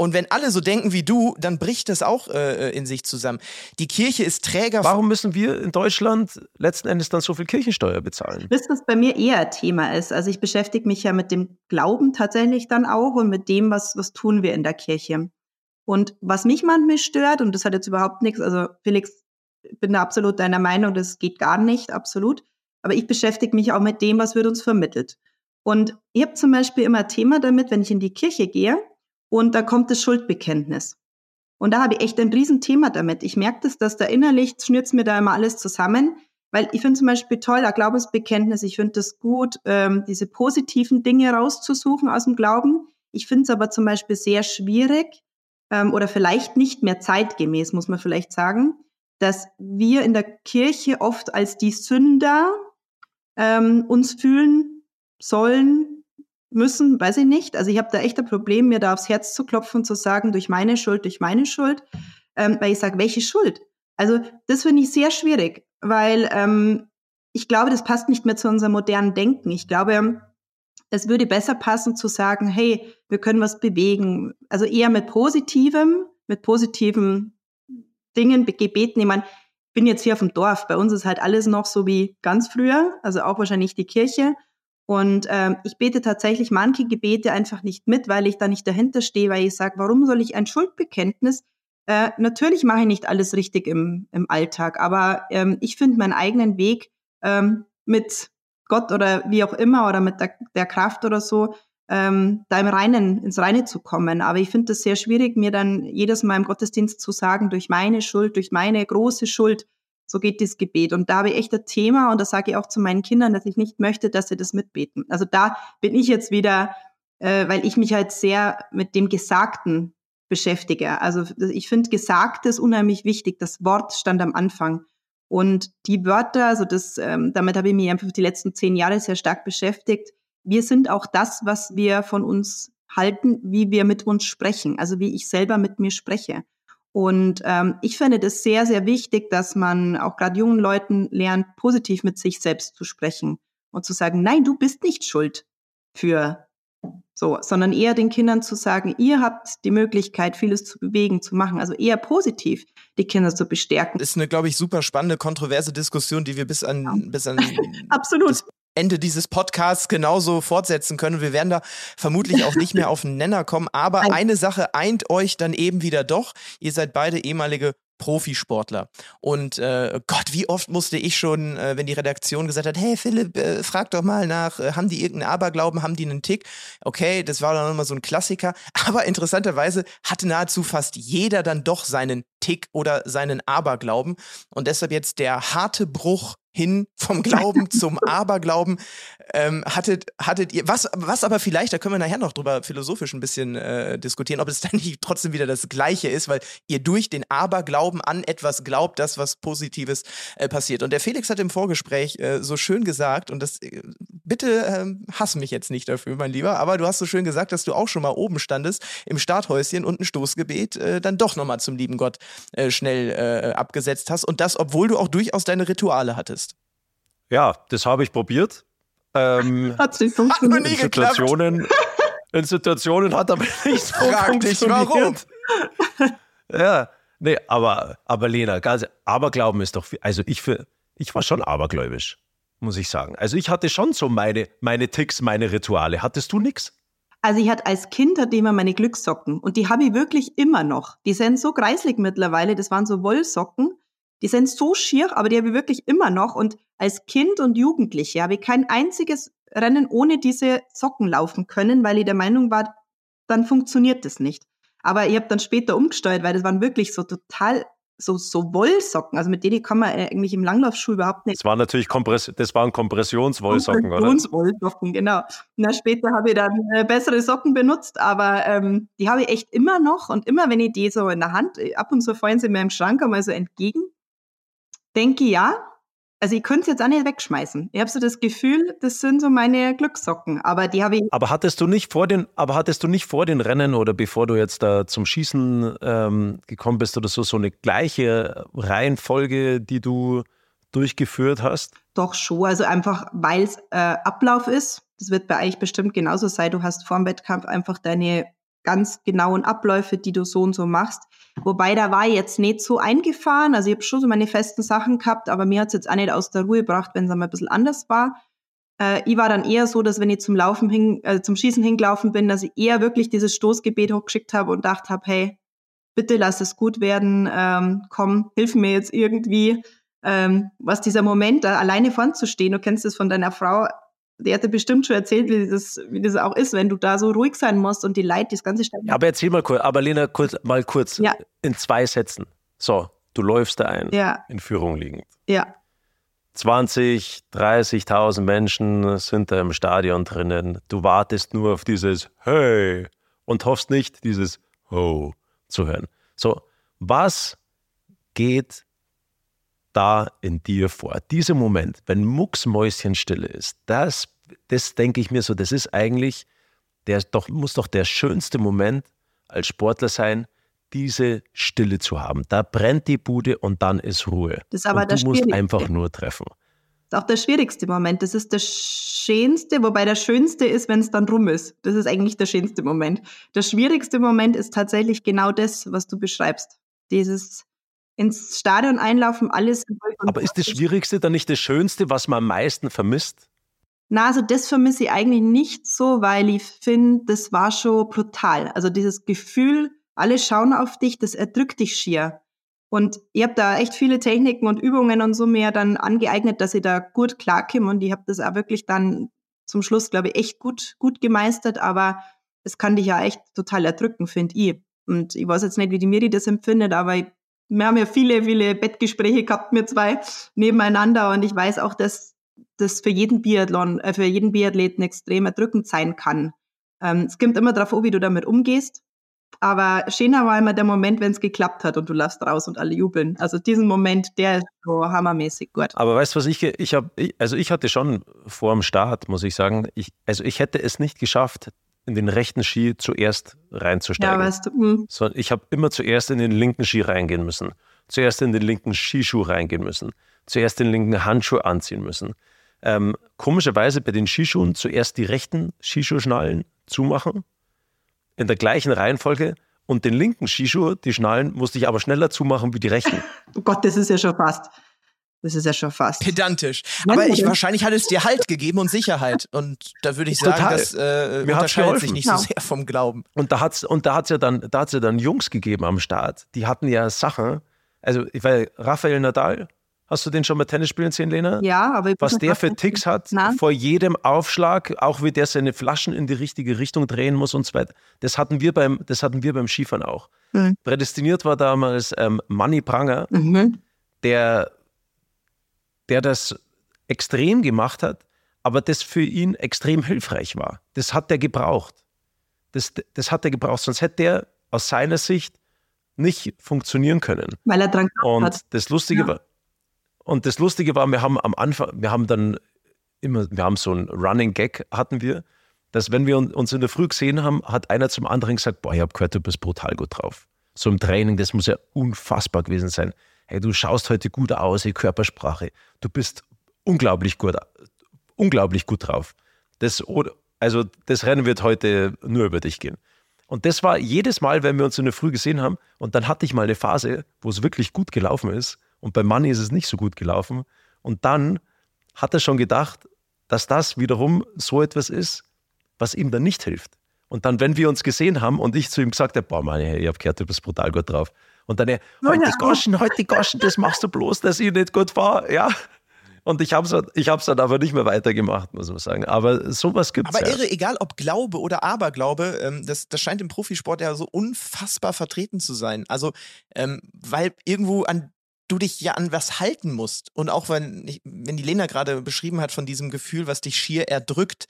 Und wenn alle so denken wie du, dann bricht das auch äh, in sich zusammen. Die Kirche ist Träger. Warum müssen wir in Deutschland letzten Endes dann so viel Kirchensteuer bezahlen? Wisst ihr, was bei mir eher ein Thema ist? Also ich beschäftige mich ja mit dem Glauben tatsächlich dann auch und mit dem, was, was tun wir in der Kirche. Und was mich manchmal stört, und das hat jetzt überhaupt nichts, also Felix, ich bin da absolut deiner Meinung, das geht gar nicht, absolut. Aber ich beschäftige mich auch mit dem, was wird uns vermittelt. Und ich habe zum Beispiel immer ein Thema damit, wenn ich in die Kirche gehe und da kommt das Schuldbekenntnis. Und da habe ich echt ein Riesenthema damit. Ich merke das, dass da innerlich schnürt mir da immer alles zusammen, weil ich finde zum Beispiel toll, ein Glaubensbekenntnis, ich finde das gut, ähm, diese positiven Dinge rauszusuchen aus dem Glauben. Ich finde es aber zum Beispiel sehr schwierig, ähm, oder vielleicht nicht mehr zeitgemäß, muss man vielleicht sagen, dass wir in der Kirche oft als die Sünder ähm, uns fühlen sollen, müssen, weiß ich nicht. Also ich habe da echt ein Problem, mir da aufs Herz zu klopfen und zu sagen, durch meine Schuld, durch meine Schuld, ähm, weil ich sage, welche Schuld? Also das finde ich sehr schwierig, weil ähm, ich glaube, das passt nicht mehr zu unserem modernen Denken. Ich glaube, es würde besser passen zu sagen, hey, wir können was bewegen. Also eher mit positivem, mit positiven Dingen, Gebeten. Ich meine, ich bin jetzt hier auf dem Dorf. Bei uns ist halt alles noch so wie ganz früher, also auch wahrscheinlich die Kirche. Und ähm, ich bete tatsächlich manche Gebete einfach nicht mit, weil ich da nicht dahinter stehe, weil ich sage, warum soll ich ein Schuldbekenntnis? Äh, natürlich mache ich nicht alles richtig im, im Alltag, aber ähm, ich finde meinen eigenen Weg ähm, mit Gott oder wie auch immer oder mit der, der Kraft oder so, ähm, da im Reinen, ins Reine zu kommen. Aber ich finde es sehr schwierig, mir dann jedes Mal im Gottesdienst zu sagen, durch meine Schuld, durch meine große Schuld, so geht das Gebet. Und da habe ich echt ein Thema und das sage ich auch zu meinen Kindern, dass ich nicht möchte, dass sie das mitbeten. Also da bin ich jetzt wieder, äh, weil ich mich halt sehr mit dem Gesagten beschäftige. Also ich finde Gesagtes unheimlich wichtig. Das Wort stand am Anfang. Und die Wörter, also das, ähm, damit habe ich mich einfach die letzten zehn Jahre sehr stark beschäftigt. Wir sind auch das, was wir von uns halten, wie wir mit uns sprechen, also wie ich selber mit mir spreche. Und ähm, ich finde das sehr, sehr wichtig, dass man auch gerade jungen Leuten lernt, positiv mit sich selbst zu sprechen und zu sagen, nein, du bist nicht schuld für so, sondern eher den Kindern zu sagen, ihr habt die Möglichkeit, vieles zu bewegen, zu machen. Also eher positiv die Kinder zu bestärken. Das ist eine, glaube ich, super spannende, kontroverse Diskussion, die wir bis an, ja. bis an (laughs) Absolut. Ende dieses Podcasts genauso fortsetzen können. Wir werden da vermutlich auch nicht mehr (laughs) auf den Nenner kommen. Aber eine Sache eint euch dann eben wieder doch. Ihr seid beide ehemalige Profisportler. Und äh, Gott, wie oft musste ich schon, äh, wenn die Redaktion gesagt hat, hey Philipp, äh, frag doch mal nach, äh, haben die irgendeinen Aberglauben, haben die einen Tick? Okay, das war dann immer so ein Klassiker. (laughs) Aber interessanterweise hatte nahezu fast jeder dann doch seinen Tick oder seinen Aberglauben. Und deshalb jetzt der harte Bruch hin vom Glauben (laughs) zum Aberglauben. Ähm, hattet, hattet ihr, was, was aber vielleicht, da können wir nachher noch drüber philosophisch ein bisschen äh, diskutieren, ob es dann nicht trotzdem wieder das Gleiche ist, weil ihr durch den Aberglauben an etwas glaubt, das was Positives äh, passiert. Und der Felix hat im Vorgespräch äh, so schön gesagt, und das, äh, bitte ähm, hass mich jetzt nicht dafür, mein Lieber, aber du hast so schön gesagt, dass du auch schon mal oben standest im Starthäuschen und ein Stoßgebet äh, dann doch nochmal zum lieben Gott äh, schnell abgesetzt hast. Und das, obwohl du auch durchaus deine Rituale hattest. Ja, das habe ich probiert. Ähm, (laughs) hat nicht funktioniert. In Situationen, in Situationen hat aber nicht so Frag funktioniert. dich, warum? (laughs) Ja, nee, aber, aber Lena, ganz, Aberglauben ist doch, viel, also ich, für, ich war schon abergläubisch, muss ich sagen. Also ich hatte schon so meine, meine Ticks, meine Rituale. Hattest du nix? Also ich hatte als Kind hatte ich immer meine Glückssocken und die habe ich wirklich immer noch. Die sind so kreislig mittlerweile, das waren so Wollsocken. Die sind so schier, aber die habe ich wirklich immer noch. Und als Kind und Jugendliche habe ich kein einziges Rennen ohne diese Socken laufen können, weil ich der Meinung war, dann funktioniert das nicht. Aber ich habe dann später umgesteuert, weil das waren wirklich so total so, so Wollsocken. Also mit denen kann man eigentlich im Langlaufschuh überhaupt nicht. Das waren natürlich Kompress das waren Kompressionswollsocken, oder? Kompressionswollsocken, genau. Na, später habe ich dann äh, bessere Socken benutzt, aber ähm, die habe ich echt immer noch. Und immer, wenn ich die so in der Hand, äh, ab und zu fallen sie mir im Schrank einmal so entgegen, denke ja, also ich könnte es jetzt auch nicht wegschmeißen. Ich habe so das Gefühl, das sind so meine Glückssocken, aber die habe ich. Aber hattest du nicht vor den, aber hattest du nicht vor den Rennen oder bevor du jetzt da zum Schießen ähm, gekommen bist oder so so eine gleiche Reihenfolge, die du durchgeführt hast? Doch schon, also einfach weil es äh, Ablauf ist. Das wird bei euch bestimmt genauso sein. Du hast vor dem Wettkampf einfach deine ganz genauen Abläufe, die du so und so machst. Wobei da war jetzt nicht so eingefahren. Also ich habe schon so meine festen Sachen gehabt, aber mir hat es jetzt auch nicht aus der Ruhe gebracht, wenn es einmal ein bisschen anders war. Äh, ich war dann eher so, dass wenn ich zum Laufen hin, äh, zum Schießen hingelaufen bin, dass ich eher wirklich dieses Stoßgebet hochgeschickt habe und dachte habe, hey, bitte lass es gut werden, ähm, komm, hilf mir jetzt irgendwie. Ähm, was dieser Moment, da alleine vorn zu stehen, du kennst es von deiner Frau, die hatte bestimmt schon erzählt, wie das, wie das auch ist, wenn du da so ruhig sein musst und die Leute, das ganze Stadion. Ja, aber erzähl mal kurz, aber Lena, kurz, mal kurz, Ja. in zwei Sätzen. So, du läufst da ein, Ja, in Führung liegend. ja. 20, 30.000 Menschen sind da im Stadion drinnen. Du wartest nur auf dieses Hey und hoffst nicht, dieses Ho zu hören. So, was geht da in dir vor? Dieser Moment, wenn Mucksmäuschenstille ist, das, das denke ich mir so, das ist eigentlich, der doch, muss doch der schönste Moment als Sportler sein, diese Stille zu haben. Da brennt die Bude und dann ist Ruhe. Das ist aber und du musst einfach nur treffen. Das ist auch der schwierigste Moment. Das ist der schönste, wobei der schönste ist, wenn es dann rum ist. Das ist eigentlich der schönste Moment. Der schwierigste Moment ist tatsächlich genau das, was du beschreibst. Dieses ins Stadion einlaufen, alles. Aber ist das. Schwierigste dann nicht das Schönste, was man am meisten vermisst? Na, also das vermisse ich eigentlich nicht so, weil ich finde, das war schon brutal. Also dieses Gefühl, alle schauen auf dich, das erdrückt dich schier. Und ich habe da echt viele Techniken und Übungen und so mehr dann angeeignet, dass ich da gut klarkomme. Und ich habe das auch wirklich dann zum Schluss, glaube ich, echt gut, gut gemeistert. Aber es kann dich ja echt total erdrücken, finde ich. Und ich weiß jetzt nicht, wie die Miri das empfindet, aber ich, wir haben ja viele, viele Bettgespräche gehabt, wir zwei nebeneinander. Und ich weiß auch, dass das für jeden Biathlon, äh, für jeden Biathleten extrem erdrückend sein kann. Ähm, es kommt immer darauf an, wie du damit umgehst. Aber schöner war immer der Moment, wenn es geklappt hat und du laufst raus und alle jubeln. Also diesen Moment, der ist so hammermäßig gut. Aber weißt du, was ich, ich habe, also ich hatte schon vor dem Start, muss ich sagen, ich, also ich hätte es nicht geschafft, in den rechten Ski zuerst Ja, reinzusteigen. weißt du, hm. So, ich habe immer zuerst in den linken Ski reingehen müssen, zuerst in den linken Skischuh reingehen müssen, zuerst den linken Handschuh anziehen müssen. Ähm, komischerweise bei den Skischuhen zuerst die rechten Skischuhschnallen zumachen, in der gleichen Reihenfolge und den linken Skischuh, die Schnallen, musste ich aber schneller zumachen wie die rechten. (laughs) oh Gott, das ist ja schon fast. Das ist ja schon fast. Pedantisch. Ja, Aber ich, wahrscheinlich hat es dir Halt gegeben und Sicherheit. Und da würde ich sagen, Total. das äh, Mir unterscheidet sich nicht Ja. so sehr vom Glauben. Und da hat's und da hat's ja dann da hat's ja dann Jungs gegeben am Start. Die hatten ja Sachen. Also weil Rafael Nadal, hast du den schon mal Tennis spielen sehen, Lena? Ja, aber ich Was der für Ticks hat Nein. vor jedem Aufschlag, auch wie der seine Flaschen in die richtige Richtung drehen muss und so weiter. Das hatten wir beim das hatten wir beim Skifahren auch. Mhm. Prädestiniert war damals ähm, Manny Pranger, Mhm. der der das extrem gemacht hat, aber das für ihn extrem hilfreich war. Das hat er gebraucht. Das, das hat er gebraucht, sonst hätte er aus seiner Sicht nicht funktionieren können. Weil er dran Und hat. das Lustige Ja. war, und das Lustige war, wir haben am Anfang, wir haben dann immer, wir haben so einen Running Gag hatten wir, dass wenn wir un- uns in der Früh gesehen haben, hat einer zum anderen gesagt, boah, ich habe gehört, du bist brutal gut drauf. So im Training, das muss ja unfassbar gewesen sein. Hey, du schaust heute gut aus, die Körpersprache. Du bist unglaublich gut, unglaublich gut drauf. Das, also das Rennen wird heute nur über dich gehen. Und das war jedes Mal, wenn wir uns in der Früh gesehen haben, und dann hatte ich mal eine Phase, wo es wirklich gut gelaufen ist, und bei Manni ist es nicht so gut gelaufen. Und dann hat er schon gedacht, dass das wiederum so etwas ist, was ihm dann nicht hilft. Und dann, wenn wir uns gesehen haben und ich zu ihm gesagt habe, boah, Manni, hey, ich habe gehört, du bist brutal gut drauf. Und dann, heute ja. Goschen, heute Goschen, das machst du bloß, dass ich nicht gut war. Ja. Und ich habe es ich hab's dann aber nicht mehr weitergemacht, muss man sagen. Aber sowas gibt es. Aber ja. irre, egal ob Glaube oder Aberglaube, ähm, das, das scheint im Profisport ja so unfassbar vertreten zu sein. Also, ähm, weil irgendwo an du dich ja an was halten musst. Und auch wenn, ich, wenn die Lena gerade beschrieben hat von diesem Gefühl, was dich schier erdrückt,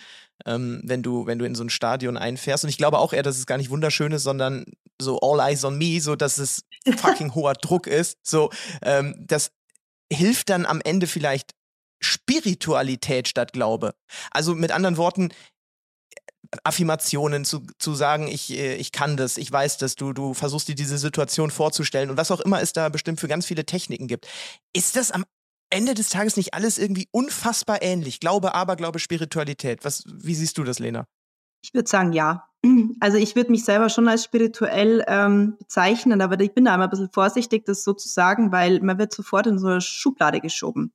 ähm, wenn du, wenn du in so ein Stadion einfährst. Und ich glaube auch eher, dass es gar nicht wunderschön ist, sondern so all eyes on me, so dass es (laughs) fucking hoher Druck ist. So, ähm, das hilft dann am Ende vielleicht Spiritualität statt Glaube. Also mit anderen Worten, Affirmationen zu, zu sagen, ich, äh, ich kann das, ich weiß das, du, du versuchst dir diese Situation vorzustellen und was auch immer es da bestimmt für ganz viele Techniken gibt. Ist das am Ende des Tages nicht alles irgendwie unfassbar ähnlich? Glaube, Aberglaube, Spiritualität. Was, wie siehst du das, Lena? Ich würde sagen, ja. (clears throat) Also ich würde mich selber schon als spirituell ähm, bezeichnen, aber ich bin da immer ein bisschen vorsichtig, das so zu sagen, weil man wird sofort in so eine Schublade geschoben.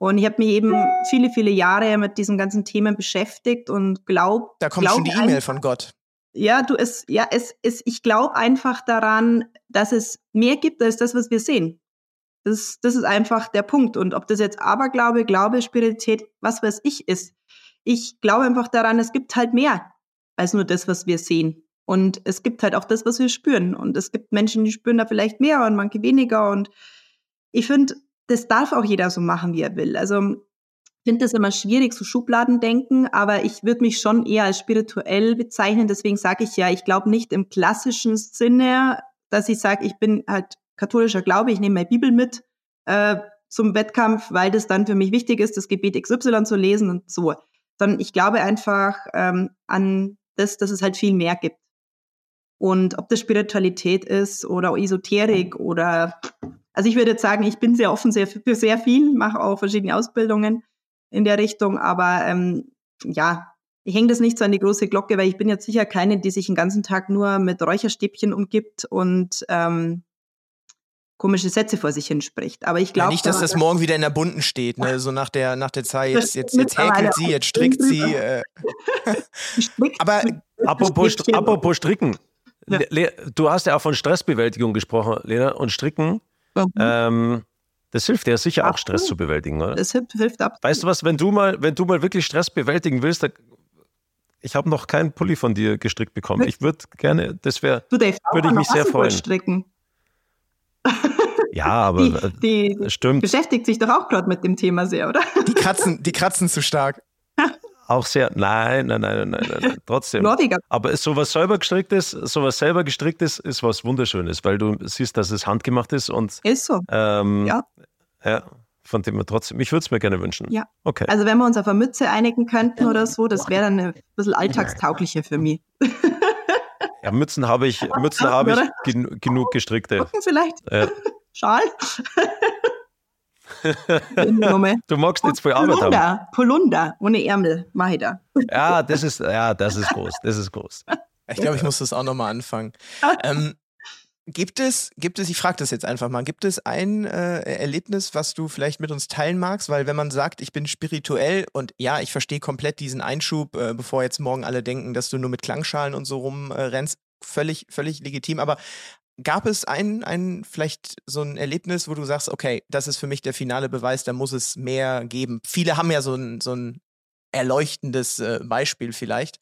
Und ich habe mich eben viele, viele Jahre mit diesen ganzen Themen beschäftigt und glaubt. Da kommt schon die glaub E-Mail von Gott. ja, du, es, ja, es, es, ich glaube einfach daran, dass es mehr gibt als das, was wir sehen. Das, das ist einfach der Punkt. Und ob das jetzt Aberglaube, Glaube, Spiritualität, was weiß ich ist, ich glaube einfach daran, es gibt halt mehr als nur das, was wir sehen. Und es gibt halt auch das, was wir spüren. Und es gibt Menschen, die spüren da vielleicht mehr und manche weniger. Und ich finde, das darf auch jeder so machen, wie er will. Also ich finde das immer schwierig, so Schubladen denken, aber ich würde mich schon eher als spirituell bezeichnen. Deswegen sage ich ja, ich glaube nicht im klassischen Sinne, dass ich sage, ich bin halt katholischer Glaube, ich nehme meine Bibel mit äh, zum Wettkampf, weil das dann für mich wichtig ist, das Gebet XY zu lesen und so. Sondern ich glaube einfach ähm, an das, dass es halt viel mehr gibt. Und ob das Spiritualität ist oder Esoterik oder, also ich würde jetzt sagen, ich bin sehr offen sehr, für sehr viel, mache auch verschiedene Ausbildungen in der Richtung, aber ähm, ja, ich hänge das nicht so an die große Glocke, weil ich bin jetzt sicher keine, die sich den ganzen Tag nur mit Räucherstäbchen umgibt und ähm, komische Sätze vor sich hinspricht. Aber ich glaube. Ja, nicht, dass das morgen wieder in der Bunten steht, ne? so nach der, nach der Zeit, jetzt, jetzt, jetzt häkelt sie, jetzt strickt sie. Äh. (laughs) aber apropos, apropos Stricken. Ja. Du hast ja auch von Stressbewältigung gesprochen, Lena, und Stricken. Mhm. Ähm, das hilft dir sicher auch, Stress zu bewältigen, oder? Das hilft, hilft ab. Weißt du was, wenn du mal, wenn du mal wirklich Stress bewältigen willst, da, ich habe noch keinen Pulli von dir gestrickt bekommen. Ich würde gerne, das wäre, würde ich mich sehr freuen. Stricken. Ja, (laughs) aber die, die stimmt. beschäftigt sich doch auch gerade mit dem Thema sehr, oder? Die kratzen, die kratzen zu stark. (laughs) Auch sehr, nein, nein, nein, nein, nein, nein trotzdem. (laughs) Nordiger. Aber sowas selber gestricktes, sowas selber gestricktes ist was Wunderschönes, weil du siehst, dass es handgemacht ist und. Ist so. Ähm, ja. Ja, von dem wir trotzdem, ich würde es mir gerne wünschen. Ja. Okay. Also, wenn wir uns auf eine Mütze einigen könnten oder so, das wäre dann ein bisschen alltagstauglicher für mich. (laughs) Ja, Mützen habe ich, Mützen habe ich gen genug gestrickte. Gucken vielleicht. Ja. (laughs) Schal. Du magst jetzt voll Arbeit Polunder, haben. Polunder, ohne Ärmel, mache ich da. Ja, das ist, ja, das ist groß, das ist groß. Ich glaube, ich muss das auch nochmal anfangen. ähm, gibt es, gibt es, ich frage das jetzt einfach mal, gibt es ein äh, Erlebnis, was du vielleicht mit uns teilen magst? Weil wenn man sagt, ich bin spirituell und ja, ich verstehe komplett diesen Einschub, äh, bevor jetzt morgen alle denken, dass du nur mit Klangschalen und so rumrennst, äh, völlig, völlig legitim. Aber Gab es ein, ein, vielleicht so ein Erlebnis, wo du sagst, okay, das ist für mich der finale Beweis, da muss es mehr geben? Viele haben ja so ein, so ein erleuchtendes äh, Beispiel vielleicht.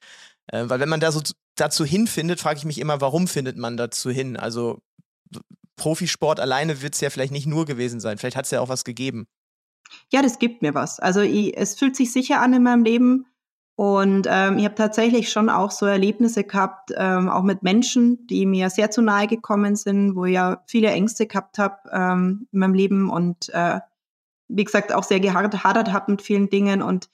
Äh, weil wenn man da so dazu hinfindet, frage ich mich immer, warum findet man dazu hin? Also Profisport alleine wird es ja vielleicht nicht nur gewesen sein. Vielleicht hat es ja auch was gegeben. Ja, das gibt mir was. Also ich, es fühlt sich sicher an in meinem Leben, und ähm, ich habe tatsächlich schon auch so Erlebnisse gehabt, ähm, auch mit Menschen, die mir sehr zu nahe gekommen sind, wo ich ja viele Ängste gehabt habe ähm, in meinem Leben und äh, wie gesagt auch sehr gehadert habe mit vielen Dingen. Und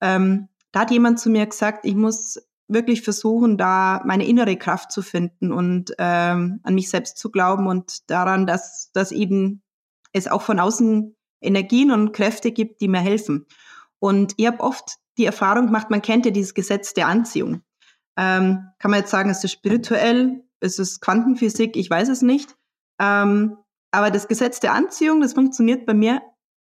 ähm, da hat jemand zu mir gesagt, ich muss wirklich versuchen, da meine innere Kraft zu finden und ähm, an mich selbst zu glauben und daran, dass, dass eben es auch von außen Energien und Kräfte gibt, die mir helfen. Und ich habe oft die Erfahrung gemacht, man kennt ja dieses Gesetz der Anziehung. Ähm, kann man jetzt sagen, ist es spirituell, ist es Quantenphysik, ich weiß es nicht. Ähm, aber das Gesetz der Anziehung, das funktioniert bei mir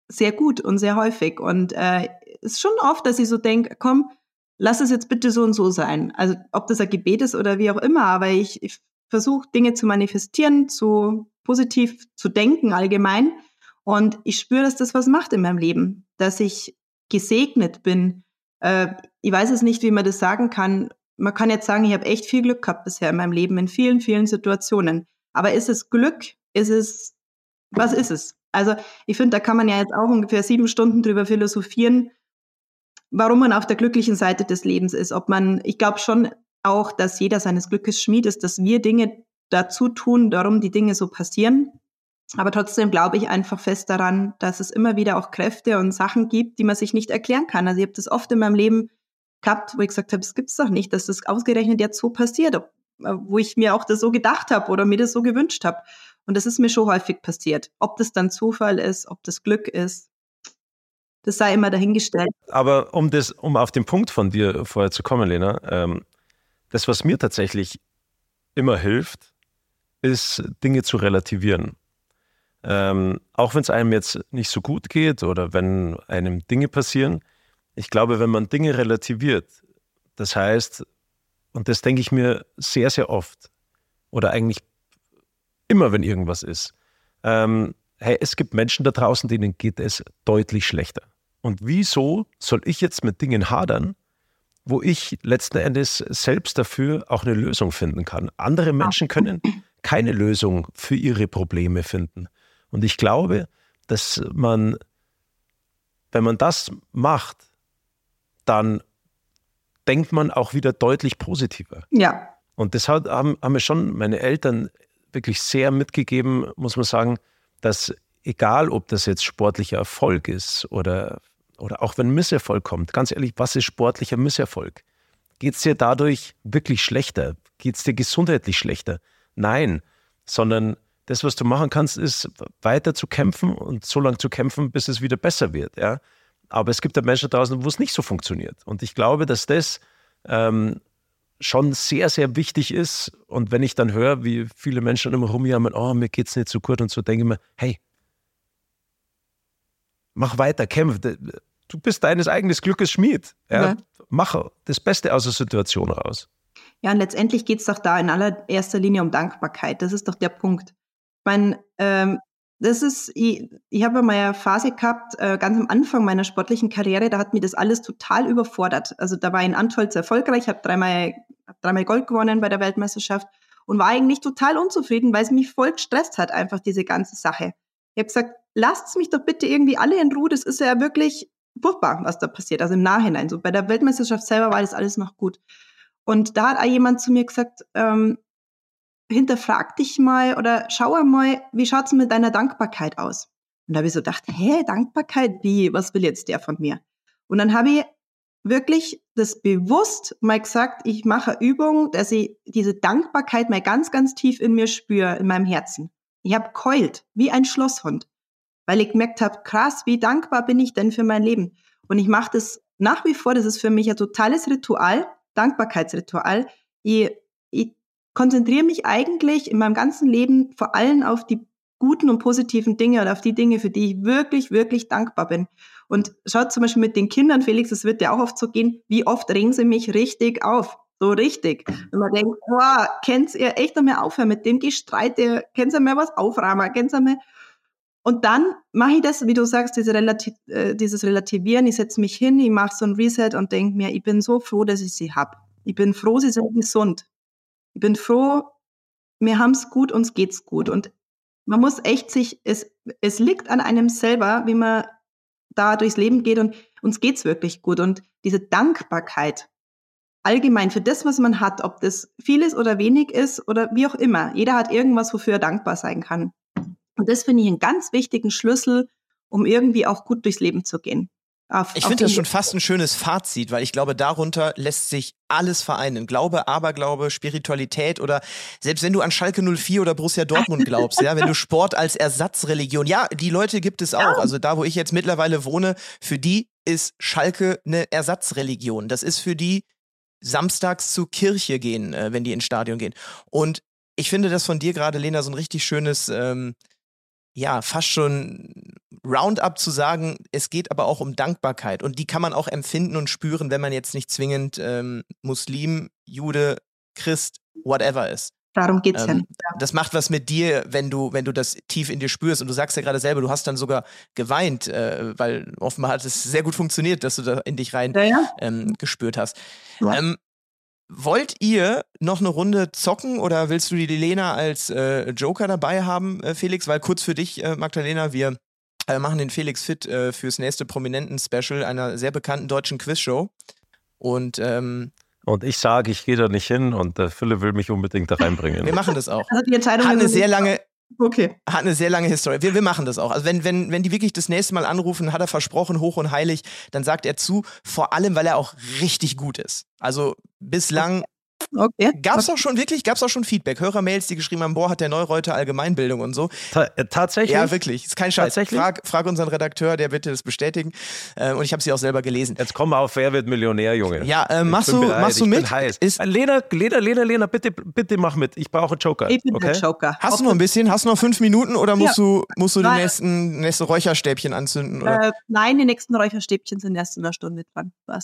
sehr gut und sehr häufig. Und äh, ist schon oft, dass ich so denke, komm, lass es jetzt bitte so und so sein. Also ob das ein Gebet ist oder wie auch immer, aber ich, ich versuche Dinge zu manifestieren, zu positiv zu denken allgemein. Und ich spüre, dass das was macht in meinem Leben, dass ich gesegnet bin äh, ich weiß es nicht, wie man das sagen kann. Man kann jetzt sagen, ich habe echt viel Glück gehabt bisher in meinem Leben, in vielen, vielen Situationen. Aber ist es Glück? Ist es, was ist es? Also ich finde, da kann man ja jetzt auch ungefähr sieben Stunden drüber philosophieren, warum man auf der glücklichen Seite des Lebens ist. Ob man, ich glaube schon auch, dass jeder seines Glückes Schmied ist, dass wir Dinge dazu tun, darum die Dinge so passieren. Aber trotzdem glaube ich einfach fest daran, dass es immer wieder auch Kräfte und Sachen gibt, die man sich nicht erklären kann. Also ich habe das oft in meinem Leben gehabt, wo ich gesagt habe, es gibt's doch nicht, dass das ausgerechnet jetzt so passiert, wo ich mir auch das so gedacht habe oder mir das so gewünscht habe. Und das ist mir schon häufig passiert. Ob das dann Zufall ist, ob das Glück ist, das sei immer dahingestellt. Aber um das, um auf den Punkt von dir vorher zu kommen, Lena, ähm, das, was mir tatsächlich immer hilft, ist Dinge zu relativieren. Ähm, auch wenn es einem jetzt nicht so gut geht oder wenn einem Dinge passieren, ich glaube, wenn man Dinge relativiert, das heißt, und das denke ich mir sehr, sehr oft, oder eigentlich immer, wenn irgendwas ist, ähm, hey, es gibt Menschen da draußen, denen geht es deutlich schlechter. Und wieso soll ich jetzt mit Dingen hadern, wo ich letzten Endes selbst dafür auch eine Lösung finden kann? Andere Menschen können keine Lösung für ihre Probleme finden. Und ich glaube, dass man, wenn man das macht, dann denkt man auch wieder deutlich positiver. Ja. Und deshalb haben, haben mir schon meine Eltern wirklich sehr mitgegeben, muss man sagen, dass egal, ob das jetzt sportlicher Erfolg ist oder, oder auch wenn Misserfolg kommt, ganz ehrlich, was ist sportlicher Misserfolg? Geht es dir dadurch wirklich schlechter? Geht es dir gesundheitlich schlechter? Nein, sondern das, was du machen kannst, ist weiter zu kämpfen und so lange zu kämpfen, bis es wieder besser wird. Ja? Aber es gibt ja Menschen draußen, wo es nicht so funktioniert. Und ich glaube, dass das ähm, schon sehr, sehr wichtig ist. Und wenn ich dann höre, wie viele Menschen immer rumjammern, oh, mir geht es nicht so gut und so, denke ich mir, hey, mach weiter, kämpf. Du bist deines eigenen Glückes Schmied. Ja? ja. Mach das Beste aus der Situation raus. Ja, und letztendlich geht es doch da in allererster Linie um Dankbarkeit. Das ist doch der Punkt. Ich meine, ähm, das ist, ich, ich habe mal eine Phase gehabt, äh, ganz am Anfang meiner sportlichen Karriere, da hat mir das alles total überfordert. Also da war ich in Antolz erfolgreich, habe dreimal, hab dreimal Gold gewonnen bei der Weltmeisterschaft und war eigentlich total unzufrieden, weil es mich voll gestresst hat, einfach diese ganze Sache. Ich habe gesagt, lasst mich doch bitte irgendwie alle in Ruhe, das ist ja wirklich furchtbar, was da passiert, also im Nachhinein. So bei der Weltmeisterschaft selber war das alles noch gut. Und da hat jemand zu mir gesagt, ähm, hinterfrag dich mal oder schau einmal, wie schaut's mit deiner Dankbarkeit aus? Und da habe ich so gedacht, hä, Dankbarkeit, wie? Was will jetzt der von mir? Und dann habe ich wirklich das bewusst mal gesagt, ich mache Übung, dass ich diese Dankbarkeit mal ganz, ganz tief in mir spüre, in meinem Herzen. Ich habe keult, wie ein Schlosshund, weil ich gemerkt habe, krass, wie dankbar bin ich denn für mein Leben? Und ich mache das nach wie vor, das ist für mich ein totales Ritual, Dankbarkeitsritual. Ich, ich konzentriere mich eigentlich in meinem ganzen Leben vor allem auf die guten und positiven Dinge oder auf die Dinge, für die ich wirklich, wirklich dankbar bin. Und schaut zum Beispiel mit den Kindern, Felix, es wird ja auch oft so gehen, wie oft regen sie mich richtig auf. So richtig. Und man denkt, boah, könnt ihr echt mehr aufhören mit dem Gestreite, könnt ihr mehr was aufräumen, könnt ihr mehr. Und dann mache ich das, wie du sagst, diese Relati äh, dieses Relativieren. Ich setze mich hin, ich mache so ein Reset und denke mir, ich bin so froh, dass ich sie habe. Ich bin froh, sie sind gesund. Ich bin froh, mir haben's gut, uns geht's gut. Und man muss echt sich, es, es liegt an einem selber, wie man da durchs Leben geht und uns geht's wirklich gut. Und diese Dankbarkeit allgemein für das, was man hat, ob das vieles oder wenig ist oder wie auch immer. Jeder hat irgendwas, wofür er dankbar sein kann. Und das finde ich einen ganz wichtigen Schlüssel, um irgendwie auch gut durchs Leben zu gehen. Auf, ich finde das schon fast ein schönes Fazit, weil ich glaube, darunter lässt sich alles vereinen. Glaube, Aberglaube, Spiritualität oder selbst wenn du an Schalke 04 oder Borussia Dortmund glaubst, ja, wenn du Sport als Ersatzreligion, ja, die Leute gibt es auch. Also da, wo ich jetzt mittlerweile wohne, für die ist Schalke eine Ersatzreligion. Das ist für die samstags zur Kirche gehen, äh, wenn die ins Stadion gehen. Und ich finde das von dir gerade, Lena, so ein richtig schönes, ähm, ja, fast schon Roundup zu sagen, es geht aber auch um Dankbarkeit und die kann man auch empfinden und spüren, wenn man jetzt nicht zwingend ähm, Muslim, Jude, Christ, whatever ist. Darum geht's ähm, ja. Das macht was mit dir, wenn du, wenn du das tief in dir spürst. Und du sagst ja gerade selber, du hast dann sogar geweint, äh, weil offenbar hat es sehr gut funktioniert, dass du da in dich rein ja, ja. Ähm, gespürt hast. Ähm, Wollt ihr noch eine Runde zocken oder willst du die Lena als äh, Joker dabei haben, äh, Felix? Weil kurz für dich, äh, Magdalena, wir äh, machen den Felix fit äh, fürs nächste Prominenten-Special einer sehr bekannten deutschen Quizshow. Und ähm, und ich sage, ich gehe da nicht hin und der Philipp will mich unbedingt da reinbringen. Wir machen das auch. Also die Entscheidung hat eine sehr lange, Okay. Hat eine sehr lange Historie. Wir, wir machen das auch. Also wenn, wenn, wenn die wirklich das nächste Mal anrufen, hat er versprochen, hoch und heilig, dann sagt er zu, vor allem, weil er auch richtig gut ist. Also bislang Okay. Gab es auch schon wirklich, gab es auch schon Feedback? Hörermails, die geschrieben haben, boah, hat der Neureuter Allgemeinbildung und so. Ta äh, tatsächlich? Ja, wirklich. Ist kein Scheiß. Tatsächlich? Frag, frag unseren Redakteur, der wird dir das bestätigen. Äh, und ich habe sie auch selber gelesen. Jetzt komm mal auf, wer wird Millionär, Junge? Ja, äh, machst, du, bereit. machst du mit? Ich bin heiß. Ist Lena, Lena, Lena, Lena, bitte, bitte mach mit. Ich brauche einen Joker. Ich bin okay? der Joker. Hast du noch ein bisschen? Hast du noch fünf Minuten oder musst ja. du, musst du die nächsten, nächste Räucherstäbchen anzünden? Oder? Äh, nein, die nächsten Räucherstäbchen sind erst in einer Stunde dran. (laughs)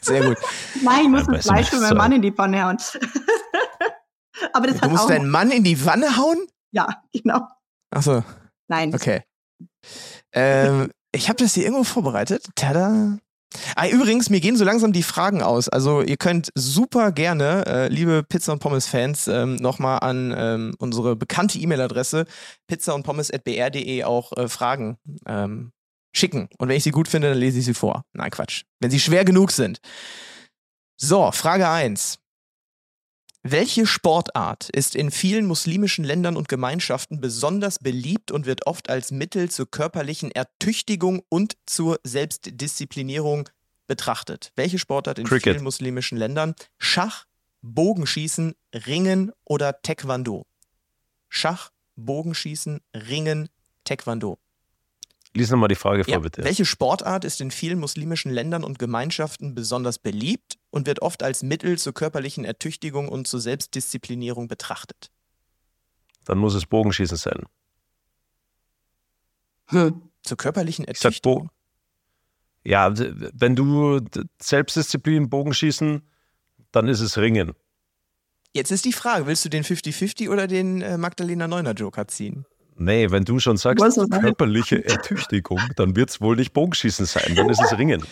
Sehr gut. nein, ich muss ja, gleich für meinen Mann in die die Pfanne hauen. (laughs) Aber das Du hat musst auch. deinen Mann in die Wanne hauen? ja, genau. Achso, Nein. okay. ähm, (laughs) ich habe das hier irgendwo vorbereitet. Tada. Ah, übrigens, mir gehen so langsam die Fragen aus. Also ihr könnt super gerne, äh, liebe Pizza und Pommes-Fans, ähm, nochmal an ähm, unsere bekannte E-Mail-Adresse pizza und pommes.br.de auch äh, Fragen ähm, schicken. Und wenn ich sie gut finde, dann lese ich sie vor. Nein, Quatsch. Wenn sie schwer genug sind. So, Frage 1. Welche Sportart ist in vielen muslimischen Ländern und Gemeinschaften besonders beliebt und wird oft als Mittel zur körperlichen Ertüchtigung und zur Selbstdisziplinierung betrachtet? Welche Sportart in Cricket. vielen muslimischen Ländern? Schach, Bogenschießen, Ringen oder Taekwondo? Schach, Bogenschießen, Ringen, Taekwondo. Lies nochmal die Frage vor, Ja. bitte. Welche Sportart ist in vielen muslimischen Ländern und Gemeinschaften besonders beliebt und wird oft als Mittel zur körperlichen Ertüchtigung und zur Selbstdisziplinierung betrachtet? Dann muss es Bogenschießen sein. Hm. Zur körperlichen Ertüchtigung? Ja, wenn du Selbstdisziplin, Bogenschießen, dann ist es Ringen. Jetzt ist die Frage, willst du den 50-50 oder den äh, Magdalena Neuner Joker ziehen? Nee, wenn du schon sagst, ist körperliche Ertüchtigung, dann wird es wohl nicht Bogenschießen sein, dann ist es Ringen.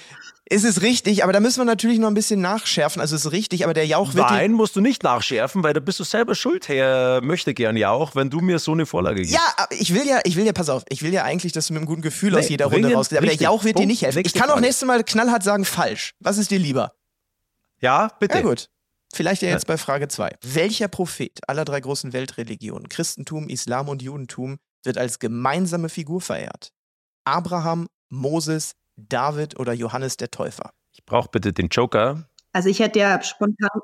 Ist es richtig, aber da müssen wir natürlich noch ein bisschen nachschärfen. Also es ist richtig, aber der Jauch wird dir- Nein, musst du nicht nachschärfen, weil da bist du selber schuld, Herr möchte gern ja auch, wenn du mir so eine Vorlage gibst. Ja, aber ich will ja, ich will ja, pass auf, ich will ja eigentlich, dass du mit einem guten Gefühl aus Nee, jeder Runde rausgehst. Aber der richtig. Jauch wird dir Punkt. nicht helfen. Ich kann auch nächstes Mal knallhart sagen, falsch. Was ist dir lieber? Ja, bitte. Ja gut. Vielleicht ja jetzt bei Frage 2. Welcher Prophet aller drei großen Weltreligionen, Christentum, Islam und Judentum, wird als gemeinsame Figur verehrt? Abraham, Moses, David oder Johannes der Täufer? Ich brauche bitte den Joker. Also ich hätte ja spontan,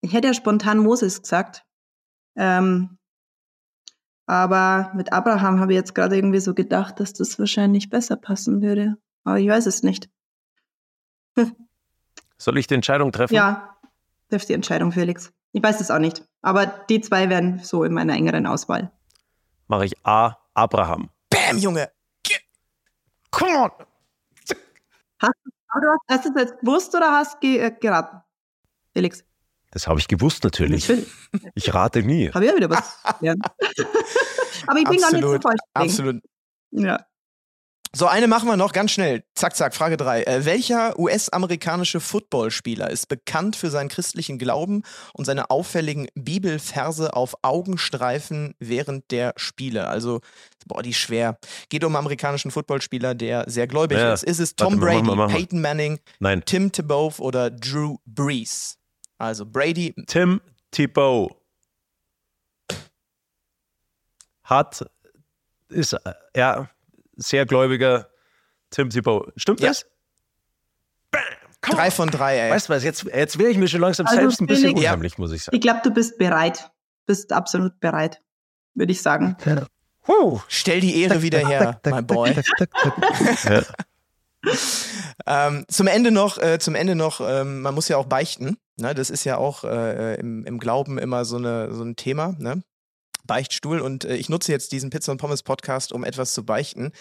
ich hätte ja spontan Moses gesagt. Ähm, aber mit Abraham habe ich jetzt gerade irgendwie so gedacht, dass das wahrscheinlich besser passen würde. Aber ich weiß es nicht. (laughs) Soll ich die Entscheidung treffen? Ja, trifft die Entscheidung, Felix. Ich weiß es auch nicht. Aber die zwei wären so in meiner engeren Auswahl. Mache ich A, Abraham. Bam, Junge! Come on! Du hast, du es jetzt gewusst oder hast ge äh, geraten? Felix. Das habe ich gewusst natürlich. Ich rate nie. Habe ich ja wieder was gelernt. (laughs) Aber ich bin gar nicht so Absolut, falsch. absolut. Ja. So, eine machen wir noch ganz schnell. Zack, zack, Frage 3. Äh, welcher US-amerikanische Footballspieler ist bekannt für seinen christlichen Glauben und seine auffälligen Bibelverse auf Augenstreifen während der Spiele? Also, boah, die ist schwer. Geht um einen amerikanischen Footballspieler, der sehr gläubig Ja, ist. Ist es Tom warte Brady, mach mal, mach mal. Peyton Manning, Nein, Tim Tebow oder Drew Brees? Also Brady, Tim Thibault hat, ist, äh, ja, sehr gläubiger Tim Thibault. Stimmt Ja. das? Bam, drei on. von drei, ey. Weißt du was, jetzt, jetzt wäre ich mir schon langsam Also selbst ein bisschen Felix- unheimlich, muss ich sagen. Ich glaube, du bist bereit. Bist absolut bereit, würde ich sagen. Huh. Stell die Ehre wieder her, my boy. Ja. (laughs) Ähm, zum Ende noch, äh, zum Ende noch, ähm, man muss ja auch beichten. Ne? Das ist ja auch äh, im, im Glauben immer so, eine, so ein Thema. Ne? Beichtstuhl und äh, ich nutze jetzt diesen Pizza und Pommes Podcast, um etwas zu beichten.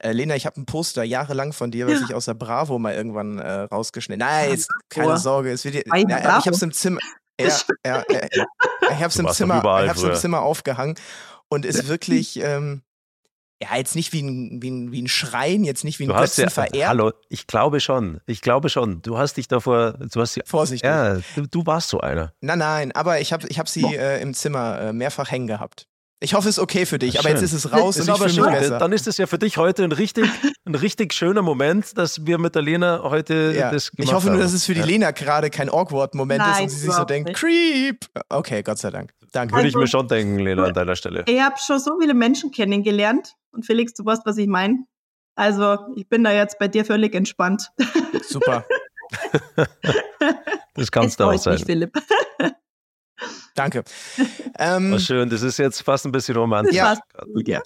Äh, Lena, ich habe ein Poster jahrelang von dir, was Ja. ich aus der Bravo mal irgendwann äh, rausgeschnitten. Nein, jetzt keine. Sorge, es wird dir, aber ich habe es im Zimmer. Ja, ja, ja, ja. Ich habe es im ich hab's. Zimmer aufgehangen und ist wirklich ähm, ja jetzt nicht wie ein, wie ein, wie ein Schrein, jetzt nicht wie ein Du hast ja, verehrt. hallo, ich glaube schon, ich glaube schon. Du hast dich davor, du hast ja, Vorsichtig. ja du, du warst so einer. Nein, nein, aber ich habe ich hab sie äh, im Zimmer äh, mehrfach hängen gehabt. Ich hoffe, es ist okay für dich, aber Schön. jetzt ist es raus Ist und ich aber fühle mich besser. Dann ist es ja für dich heute ein richtig, ein richtig schöner Moment, dass wir mit der Lena heute Ja. das gemacht Ich hoffe nur, haben. dass es für die Ja. Lena gerade kein awkward Moment ist und sie sich so denkt, nicht. Creep. Okay, Gott sei Dank. Danke. Würde ich Also- mir schon denken, Lena, an deiner Stelle. Ich habe schon so viele Menschen kennengelernt. Und Felix, du weißt, was ich meine. Also, ich bin da jetzt bei dir völlig entspannt. Super. (laughs) Das kannst Es du auch sein. mich, Philipp. (laughs) Danke. (laughs) Ähm, War schön, das ist jetzt fast ein bisschen romantisch. Ja. Ja.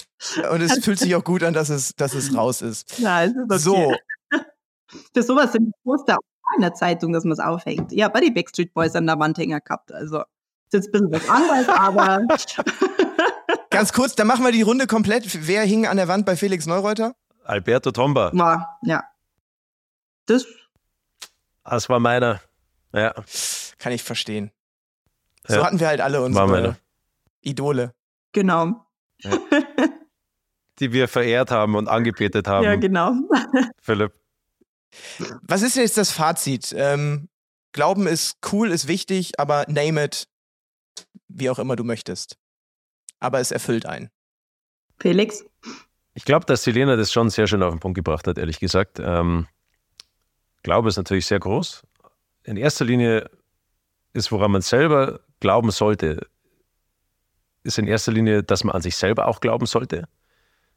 und es fühlt sich auch gut an, dass es, dass es raus ist. Ja, es ist okay. So, (laughs) Für sowas sind Poster auch in der Zeitung, dass man es aufhängt. Ja, bei die Backstreet Boys an der Wand hängen gehabt. Also, ist jetzt ein bisschen was anderes, aber (laughs) ganz kurz, dann machen wir die Runde komplett. Wer hing an der Wand bei Felix Neureuter? Alberto Tomba, war, ja. Das, das war meiner. Ja. Kann ich verstehen. So Ja. hatten wir halt alle unsere. Idole. Genau. Die wir verehrt haben und angebetet haben, Ja, genau. Philipp. Was ist jetzt das Fazit? Ähm, Glauben ist cool, ist wichtig, aber name it, wie auch immer du möchtest. Aber es erfüllt einen. Felix? Ich glaube, dass Selena das schon sehr schön auf den Punkt gebracht hat, ehrlich gesagt. Ähm, Glaube ist natürlich sehr groß. In erster Linie ist, woran man selber glauben sollte, ist in erster Linie, dass man an sich selber auch glauben sollte,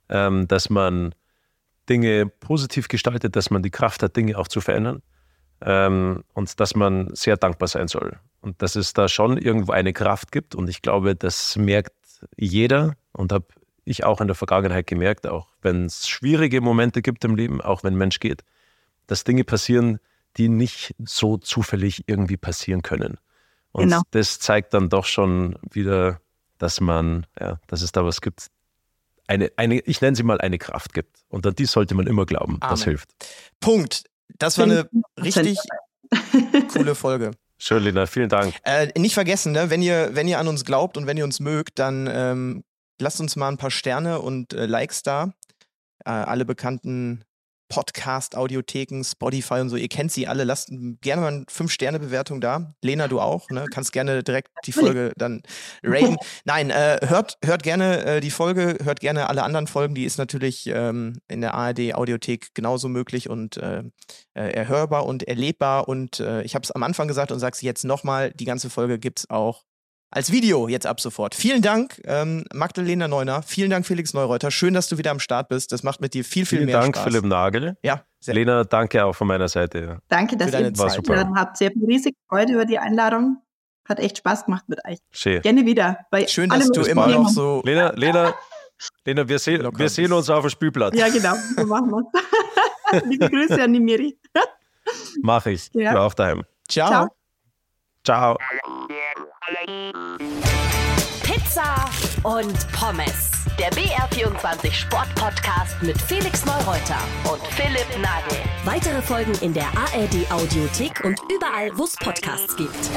ähm, dass man Dinge positiv gestaltet, dass man die Kraft hat, Dinge auch zu verändern ähm, und dass man sehr dankbar sein soll. Und dass es da schon irgendwo eine Kraft gibt und ich glaube, das merkt jeder und habe ich auch in der Vergangenheit gemerkt, auch wenn es schwierige Momente gibt im Leben, auch wenn Mensch geht, dass Dinge passieren, die nicht so zufällig irgendwie passieren können. Und Genau. das zeigt dann doch schon wieder, dass man, ja, dass es da was gibt. Eine, eine, ich nenne sie mal eine Kraft gibt. Und an die sollte man immer glauben. Das Amen. hilft. Punkt. Das war eine richtig (laughs) coole Folge. Schön, Lena, vielen Dank. Äh, nicht vergessen, ne, wenn ihr, wenn ihr an uns glaubt und wenn ihr uns mögt, dann ähm, lasst uns mal ein paar Sterne und äh, Likes da. Äh, alle bekannten Podcast, Audiotheken, Spotify und so, ihr kennt sie alle. Lasst gerne mal eine 5-Sterne-Bewertung da. Lena, du auch, ne? Kannst gerne direkt die Folge dann raten. Nein, äh, hört, hört gerne äh, die Folge, hört gerne alle anderen Folgen. Die ist natürlich ähm, in der ARD-Audiothek genauso möglich und äh, äh, erhörbar und erlebbar. Und äh, ich habe es am Anfang gesagt und sage es jetzt nochmal, die ganze Folge gibt es auch als Video jetzt ab sofort. Vielen Dank, ähm, Magdalena Neuner. Vielen Dank, Felix Neureuter. Schön, dass du wieder am Start bist. Das macht mit dir viel, viel Vielen mehr Dank, Spaß. Philipp Nagel. Ja, sehr Lena, danke auch von meiner Seite. Danke, dass ihr Zeit. super. eingeladen habt. Sehr riesig Freude über die Einladung. Hat echt Spaß gemacht mit euch. Schön. Gerne wieder. Bei Schön, dass du immer noch so. Lena, Lena, Lena wir, seh, Locker wir sehen uns auf dem Spielplatz. Ja, genau. So machen wir (laughs) Liebe Grüße an die Miri. Mach ich. Ja. Ich war auch daheim. Ciao. Ciao. Ciao. Pizza und Pommes. Der BR24 Sport-Podcast mit Felix Neureuter und Philipp Nagel. Weitere Folgen in der ARD Audiothek und überall, wo es Podcasts gibt.